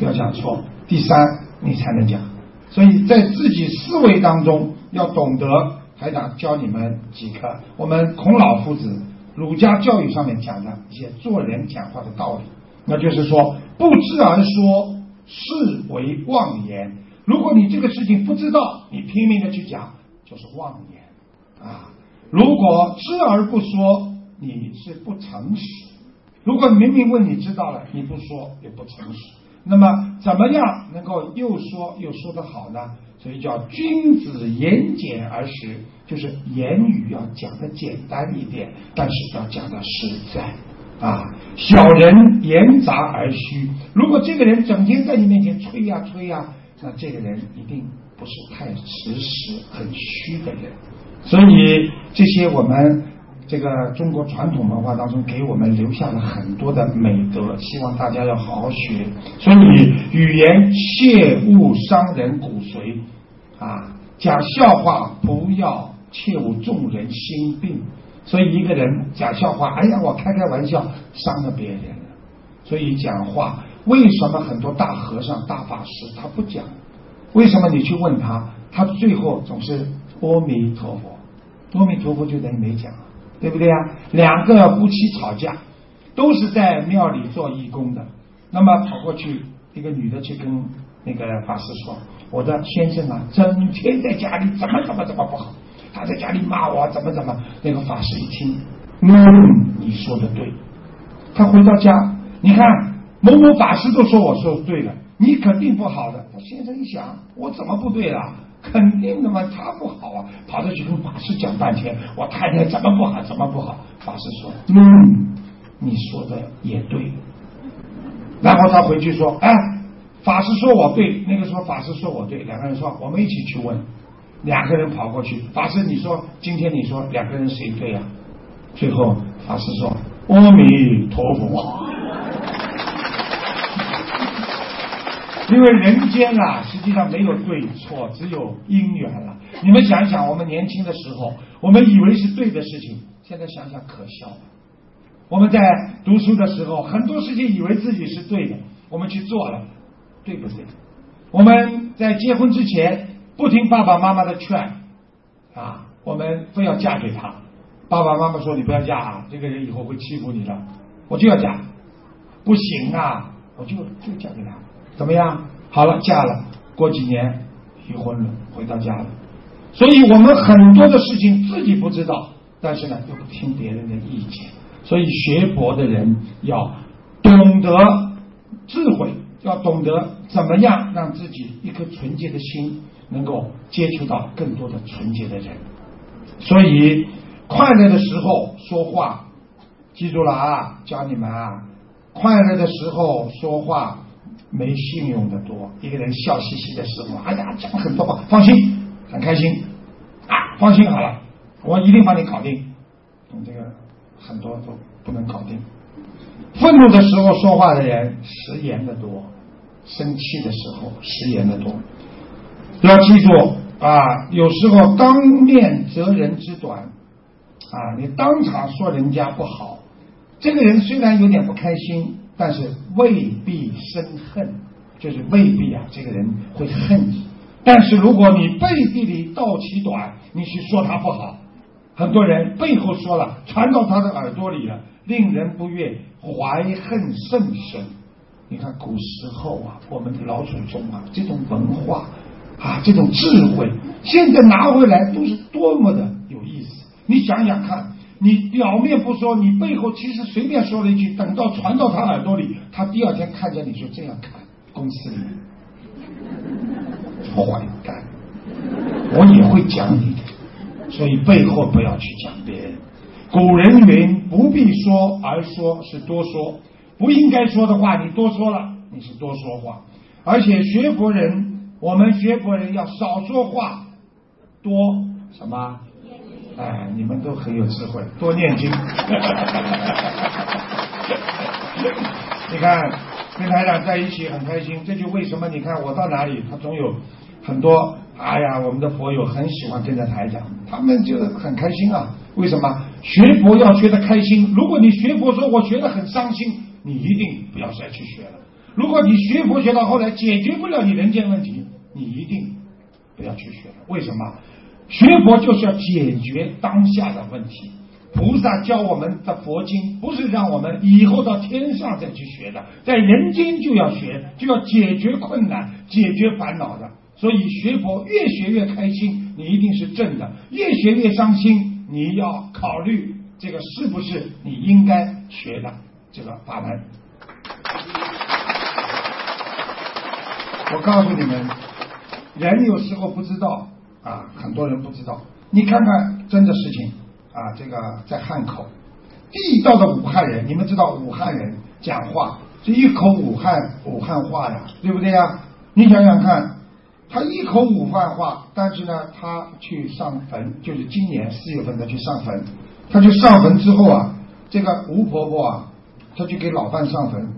不要讲错，第三你才能讲，所以在自己思维当中要懂得台长教你们几个我们孔老夫子儒家教育上面讲的一些做人讲话的道理，那就是说不知而说是为妄言。如果你这个事情不知道，你拼命的去讲就是妄言啊。如果知而不说，你是不诚实。如果明明问你知道了，你不说也不诚实。那么怎么样能够又说又说得好呢？所以叫君子言简而实，就是言语要讲的简单一点，但是要讲的实在啊。小人言杂而虚，如果这个人整天在你面前吹呀吹呀，那这个人一定不是太实实、很虚的人。所以这些我们。这个中国传统文化当中给我们留下了很多的美德，希望大家要好好学。所以语言切勿伤人骨髓啊，讲笑话不要切勿众人心病。所以一个人讲笑话，哎呀，我开开玩笑，伤了别人了。所以讲话，为什么很多大和尚、大法师他不讲？为什么你去问他，他最后总是阿弥陀佛，阿弥陀佛就等于没讲。对不对啊？两个夫妻吵架，都是在庙里做义工的。那么跑过去，一个女的去跟那个法师说：“我的先生啊，整天在家里怎么怎么怎么不好，他在家里骂我怎么怎么。”那个法师一听，嗯，你说的对。他回到家，你看某某法师都说我说对了，你肯定不好的。他先生一想，我怎么不对了？肯定的嘛，他不好啊，跑着去跟法师讲半天，我太太怎么不好，怎么不好？法师说，嗯，你说的也对。然后他回去说，哎，法师说我对，那个说法师说我对，两个人说我们一起去问，两个人跑过去，法师你说今天你说两个人谁对呀？最后法师说阿弥陀佛，因为人间啊实际上没有对错，只有因缘了。你们想一想，我们年轻的时候，我们以为是对的事情，现在想想可笑了。我们在读书的时候，很多事情以为自己是对的，我们去做了，对不对？我们在结婚之前不听爸爸妈妈的劝啊，我们非要嫁给他。爸爸妈妈说：“你不要嫁啊，这个人以后会欺负你的。”我就要嫁，不行啊，我就就嫁给他，怎么样？好了，嫁了，过几年离婚了，回到家了。所以我们很多的事情自己不知道，但是呢又不听别人的意见。所以学佛的人要懂得智慧，要懂得怎么样让自己一颗纯洁的心能够接触到更多的纯洁的人。所以快乐的时候说话，记住了啊，教你们啊，快乐的时候说话没信用的多。一个人笑嘻嘻的时候，哎呀，讲很多话，放心。很开心啊！放心好了，我一定帮你搞定。你这个很多都不能搞定。愤怒的时候说话的人食言的多，生气的时候食言的多。要记住啊，有时候当面责人之短啊，你当场说人家不好，这个人虽然有点不开心，但是未必生恨，就是未必啊，这个人会恨你。但是如果你背地里道其短，你去说他不好，很多人背后说了，传到他的耳朵里了，令人不悦，怀恨甚深。你看古时候啊，我们的老祖宗啊，这种文化啊，这种智慧，现在拿回来都是多么的有意思。你想想看，你表面不说，你背后其实随便说了一句，等到传到他耳朵里，他第二天看见你就这样看，公司里。坏蛋，我也会讲你的，所以背后不要去讲别人。古人云：“不必说而说是多说，不应该说的话你多说了，你是多说话。”而且学佛人，我们学佛人要少说话，多什么？哎，你们都很有智慧，多念经。*laughs* 你看。跟台长在一起很开心，这就为什么你看我到哪里，他总有很多哎呀，我们的佛友很喜欢跟着台长，他们就很开心啊。为什么学佛要学的开心？如果你学佛说我学的很伤心，你一定不要再去学了。如果你学佛学到后来解决不了你人间问题，你一定不要去学了。为什么学佛就是要解决当下的问题？菩萨教我们的佛经，不是让我们以后到天上再去学的，在人间就要学，就要解决困难、解决烦恼的。所以学佛越学越开心，你一定是正的；越学越伤心，你要考虑这个是不是你应该学的这个法门。我告诉你们，人有时候不知道啊，很多人不知道。你看看真的事情。啊，这个在汉口，地道的武汉人，你们知道武汉人讲话是一口武汉武汉话呀，对不对呀？你想想看，他一口武汉话，但是呢，他去上坟，就是今年四月份他去上坟，他去上坟之后啊，这个吴婆婆啊，她去给老伴上坟，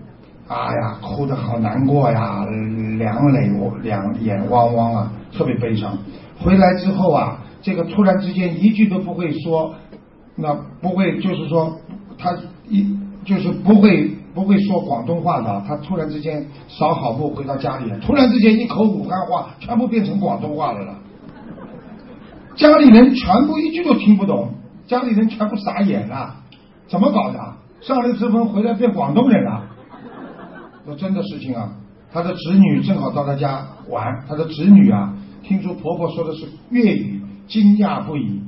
哎呀，哭得好难过呀，两泪两眼汪汪啊，特别悲伤。回来之后啊，这个突然之间一句都不会说。那不会，就是说，他一就是不会不会说广东话的，他突然之间扫好步回到家里，突然之间一口武汉话全部变成广东话了了，家里人全部一句都听不懂，家里人全部傻眼了，怎么搞的？上了次分回来变广东人了？说真的事情啊，他的侄女正好到他家玩，他的侄女啊，听说婆婆说的是粤语，惊讶不已，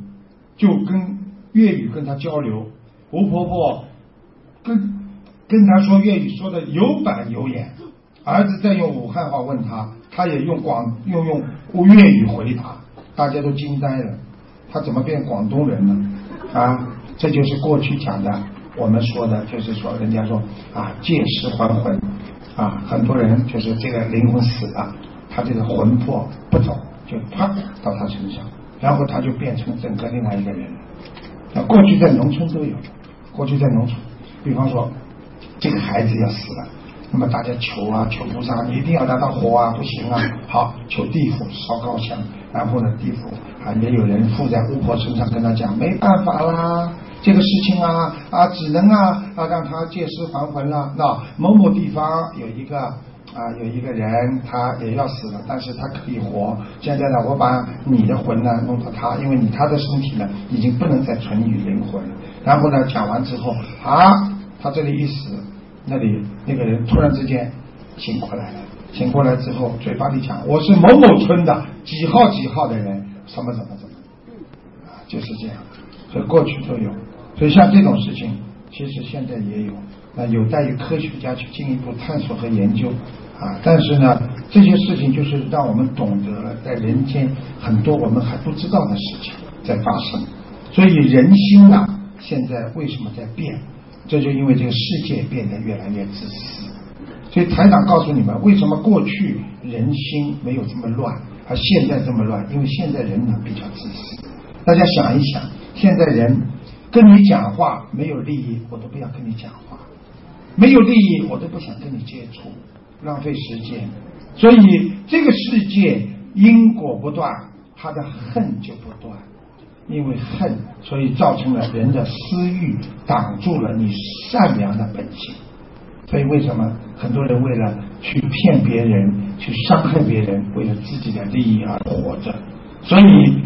就跟。粤语跟她交流，吴婆婆跟跟她说粤语说的有板有眼，儿子在用武汉话问他，他也用广用用粤语回答，大家都惊呆了，他怎么变广东人了？啊，这就是过去讲的，我们说的就是说，人家说啊，借尸还魂，啊，很多人就是这个灵魂死了，他这个魂魄不走，就啪到他身上，然后他就变成整个另外一个人。那过去在农村都有，过去在农村，比方说这个孩子要死了，那么大家求啊求菩萨，你一定要拿到火啊，不行啊，*laughs* 好求地府烧高香，然后呢地府啊也有人附在巫婆身上跟他讲，没办法啦。这个事情啊啊，只能啊啊让他借尸还魂了。那某某地方有一个啊有一个人，他也要死了，但是他可以活。现在呢，我把你的魂呢弄到他，因为你他的身体呢已经不能再存于灵魂。然后呢，讲完之后啊，他这里一死，那里那个人突然之间醒过来了。醒过来之后，嘴巴里讲我是某某村的几号几号的人，什么什么什么，啊，就是这样。所以过去都有。所以像这种事情，其实现在也有，那有待于科学家去进一步探索和研究啊。但是呢，这些事情就是让我们懂得了，在人间很多我们还不知道的事情在发生。所以人心啊，现在为什么在变？这就因为这个世界变得越来越自私。所以台长告诉你们，为什么过去人心没有这么乱，而现在这么乱？因为现在人呢比较自私。大家想一想，现在人。跟你讲话没有利益，我都不要跟你讲话；没有利益，我都不想跟你接触，浪费时间。所以这个世界因果不断，他的恨就不断，因为恨，所以造成了人的私欲挡住了你善良的本性。所以为什么很多人为了去骗别人、去伤害别人，为了自己的利益而活着？所以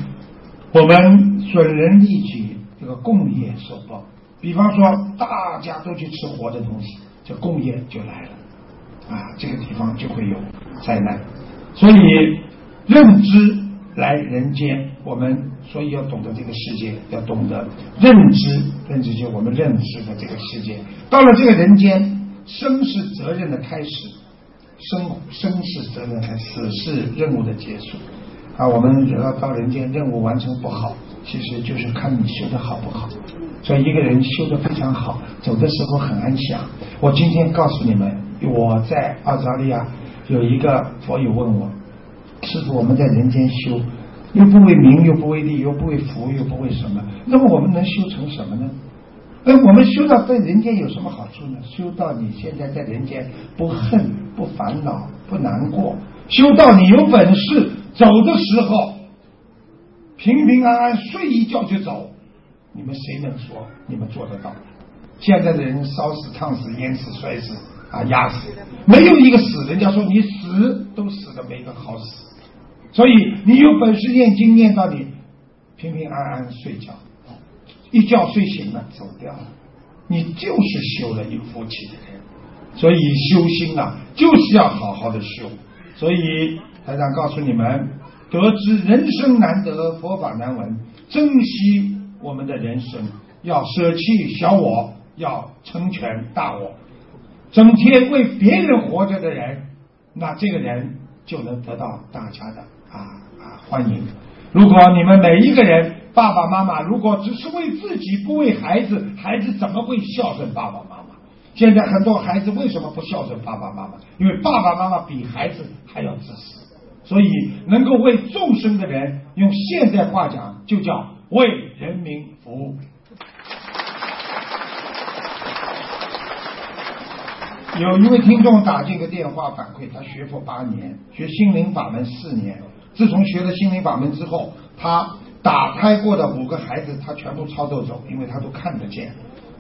我们损人利己。这个共业受报，比方说大家都去吃活的东西，这共业就来了啊，这个地方就会有灾难。所以认知来人间，我们所以要懂得这个世界，要懂得认知，认知就我们认知的这个世界。到了这个人间，生是责任的开始，生生是责任开始，死是任务的结束啊。我们要到人间，任务完成不好。其实就是看你修的好不好，所以一个人修的非常好，走的时候很安详。我今天告诉你们，我在澳大利亚有一个佛友问我，师傅，我们在人间修，又不为名，又不为利，又不为福，又不为什么，那么我们能修成什么呢？哎，我们修到在人间有什么好处呢？修到你现在在人间不恨、不烦恼、不难过，修到你有本事走的时候。平平安安睡一觉就走，你们谁能说你们做得到？现在的人烧死、烫死、淹死、摔死啊、压死，没有一个死。人家说你死都死的没个好死，所以你有本事念经念到你平平安安睡觉，一觉睡醒了走掉了，你就是修了有福气的人。所以修心啊，就是要好好的修。所以台长告诉你们。得知人生难得，佛法难闻，珍惜我们的人生，要舍弃小我，要成全大我。整天为别人活着的人，那这个人就能得到大家的啊啊欢迎。如果你们每一个人爸爸妈妈如果只是为自己不为孩子，孩子怎么会孝顺爸爸妈妈？现在很多孩子为什么不孝顺爸爸妈妈？因为爸爸妈妈比孩子还要自私。所以，能够为众生的人，用现代话讲，就叫为人民服务。有一位听众打这个电话反馈，他学佛八年，学心灵法门四年。自从学了心灵法门之后，他打胎过的五个孩子，他全部操作走，因为他都看得见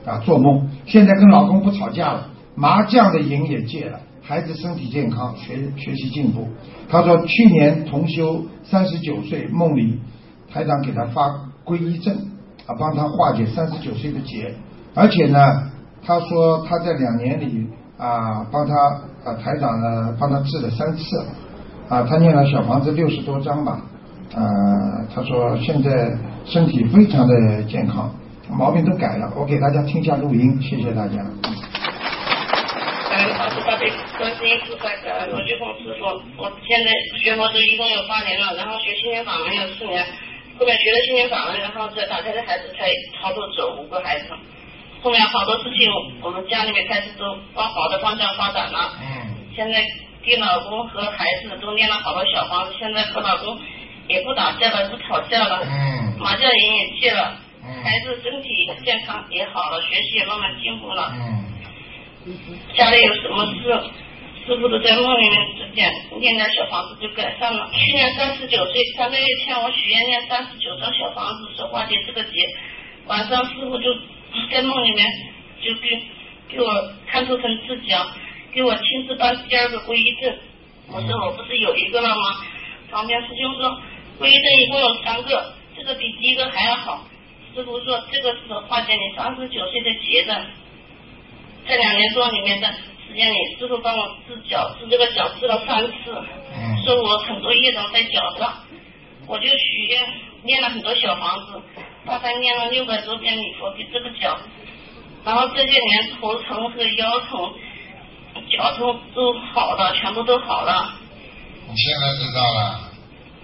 啊，做梦。现在跟老公不吵架了，麻将的瘾也戒了。孩子身体健康，学学习进步。他说去年同修三十九岁，梦里台长给他发皈依证，啊，帮他化解三十九岁的劫。而且呢，他说他在两年里啊，帮他啊台长呢帮他治了三次，啊，他念了小房子六十多张吧，啊，他说现在身体非常的健康，毛病都改了。我给大家听一下录音，谢谢大家。观世音菩萨，我就跟师傅，我现在学佛都一共有八年了，然后学心灵法门有四年，后面学了心灵法门，然后这打胎的孩子才操作走五个孩子，后面好多事情我们家里面开始都往好的方向发展了。嗯。现在给老公和孩子都念了好多小房子，现在和老公也不打架了，不吵架了，嗯麻将瘾也戒了，嗯孩子身体健康也好了，学习也慢慢进步了。嗯家里有什么事，师傅都在梦里面指点，念点小房子就改善了。去年三十九岁，三个月前我许愿念三十九张小房子，说化解这个劫。晚上师傅就在梦里面就给给我看图腾字讲，给我亲自办第二个皈依证。我说我不是有一个了吗？旁边师兄说皈依证一共有三个，这个比第一个还要好。师傅说这个是化解你三十九岁的劫的。在两年多里面的时间里，师傅帮我治脚，治这个脚治了三次，嗯说我很多业障在脚上，我就许愿念了很多小房子，大概念了六百多遍礼佛给这个脚，然后这些年头疼和腰疼、脚疼都好了，全部都好了。你现在知道了，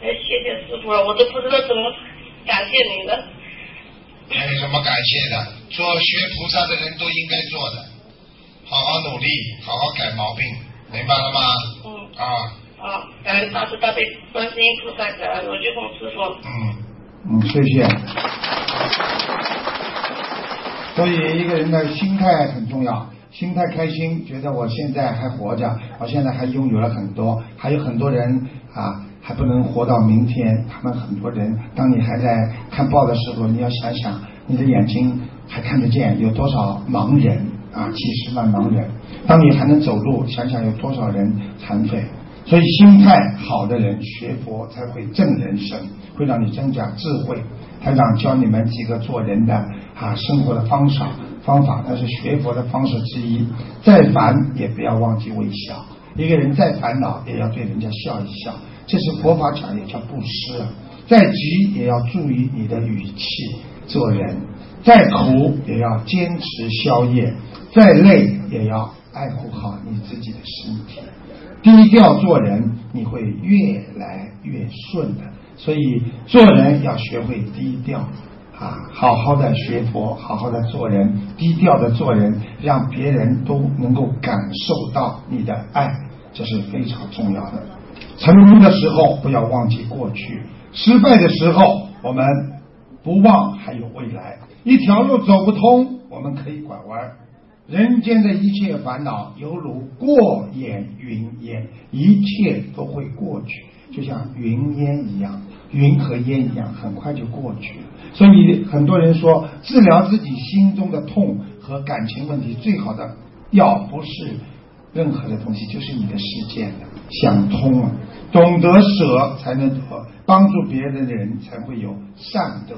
哎，谢谢师傅了，我都不知道怎么感谢您了。没有什么感谢的，做学菩萨的人都应该做的，好好努力，好好改毛病，明白了吗？嗯啊，啊，感恩大慈大悲观世音菩萨，感恩罗俊宏师傅。嗯嗯，谢谢。所以一个人的心态很重要，心态开心，觉得我现在还活着，我现在还拥有了很多，还有很多人啊还不能活到明天。他们很多人，当你还在看报的时候，你要想想，你的眼睛还看得见，有多少盲人啊？几十万盲人。当你还能走路，想想有多少人残废。所以心态好的人学佛才会正人生，会让你增加智慧。台长教你们几个做人的啊生活的方法方法，那是学佛的方式之一。再烦也不要忘记微笑，一个人再烦恼也要对人家笑一笑，这是佛法讲也叫布施。再急也要注意你的语气做人，再苦也要坚持宵夜，再累也要爱护好你自己的身体。低调做人，你会越来越顺的。所以做人要学会低调啊，好好的学佛，好好的做人，低调的做人，让别人都能够感受到你的爱，这是非常重要的。成功的时候不要忘记过去，失败的时候我们不忘还有未来。一条路走不通，我们可以拐弯儿。人间的一切烦恼犹如过眼云烟，一切都会过去，就像云烟一样，云和烟一样，很快就过去了。所以很多人说，治疗自己心中的痛和感情问题，最好的药不是任何的东西，就是你的世界的想通了，懂得舍才能得，帮助别人的人才会有善德。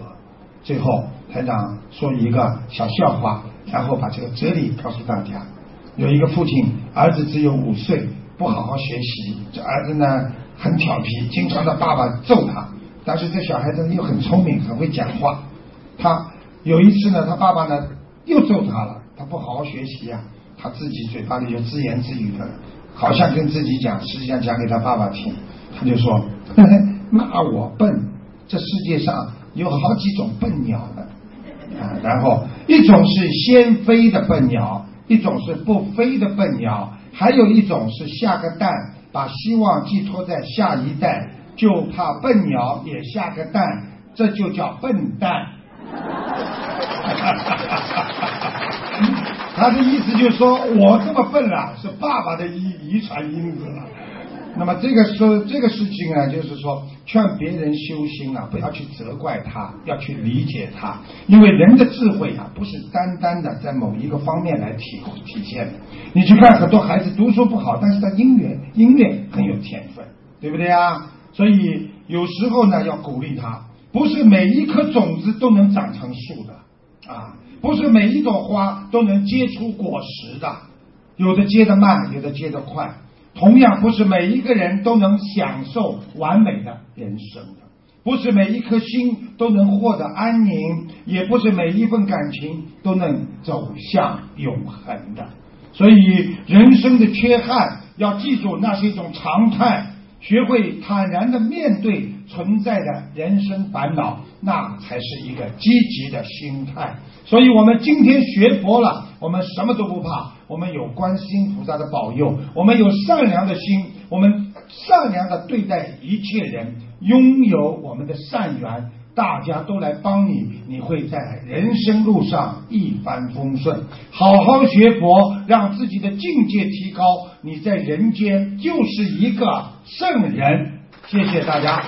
最后，台长说一个小笑话，然后把这个哲理告诉大家。有一个父亲，儿子只有五岁，不好好学习，这儿子呢很调皮，经常的爸爸揍他。但是这小孩子又很聪明，很会讲话。他有一次呢，他爸爸呢又揍他了，他不好好学习呀、他自己嘴巴里就自言自语的，好像跟自己讲，实际上讲给他爸爸听。他就说：“呵呵骂我笨，这世界上有好几种笨鸟的啊。然后一种是先飞的笨鸟，一种是不飞的笨鸟，还有一种是下个蛋，把希望寄托在下一代，就怕笨鸟也下个蛋，这就叫笨蛋。*laughs* ”他的意思就是说，我这么笨了，是爸爸的遗遗传因子了。那么这个说这个事情呢，就是说劝别人修心啊，不要去责怪他，要去理解他，因为人的智慧啊，不是单单的在某一个方面来体体现的。你去看很多孩子读书不好，但是他音乐音乐很有天分，对不对啊？所以有时候呢，要鼓励他，不是每一颗种子都能长成树的啊，不是每一朵花都能结出果实的，有的结得慢，有的结得快。同样，不是每一个人都能享受完美的人生的，不是每一颗心都能获得安宁，也不是每一份感情都能走向永恒的。所以，人生的缺憾，要记住，那是一种常态。学会坦然的面对存在的人生烦恼，那才是一个积极的心态。所以，我们今天学佛了，我们什么都不怕，我们有观世音菩萨的保佑，我们有善良的心，我们善良的对待一切人，拥有我们的善缘，大家都来帮你，你会在人生路上一帆风顺。好好学佛，让自己的境界提高，你在人间就是一个圣人。谢谢大家。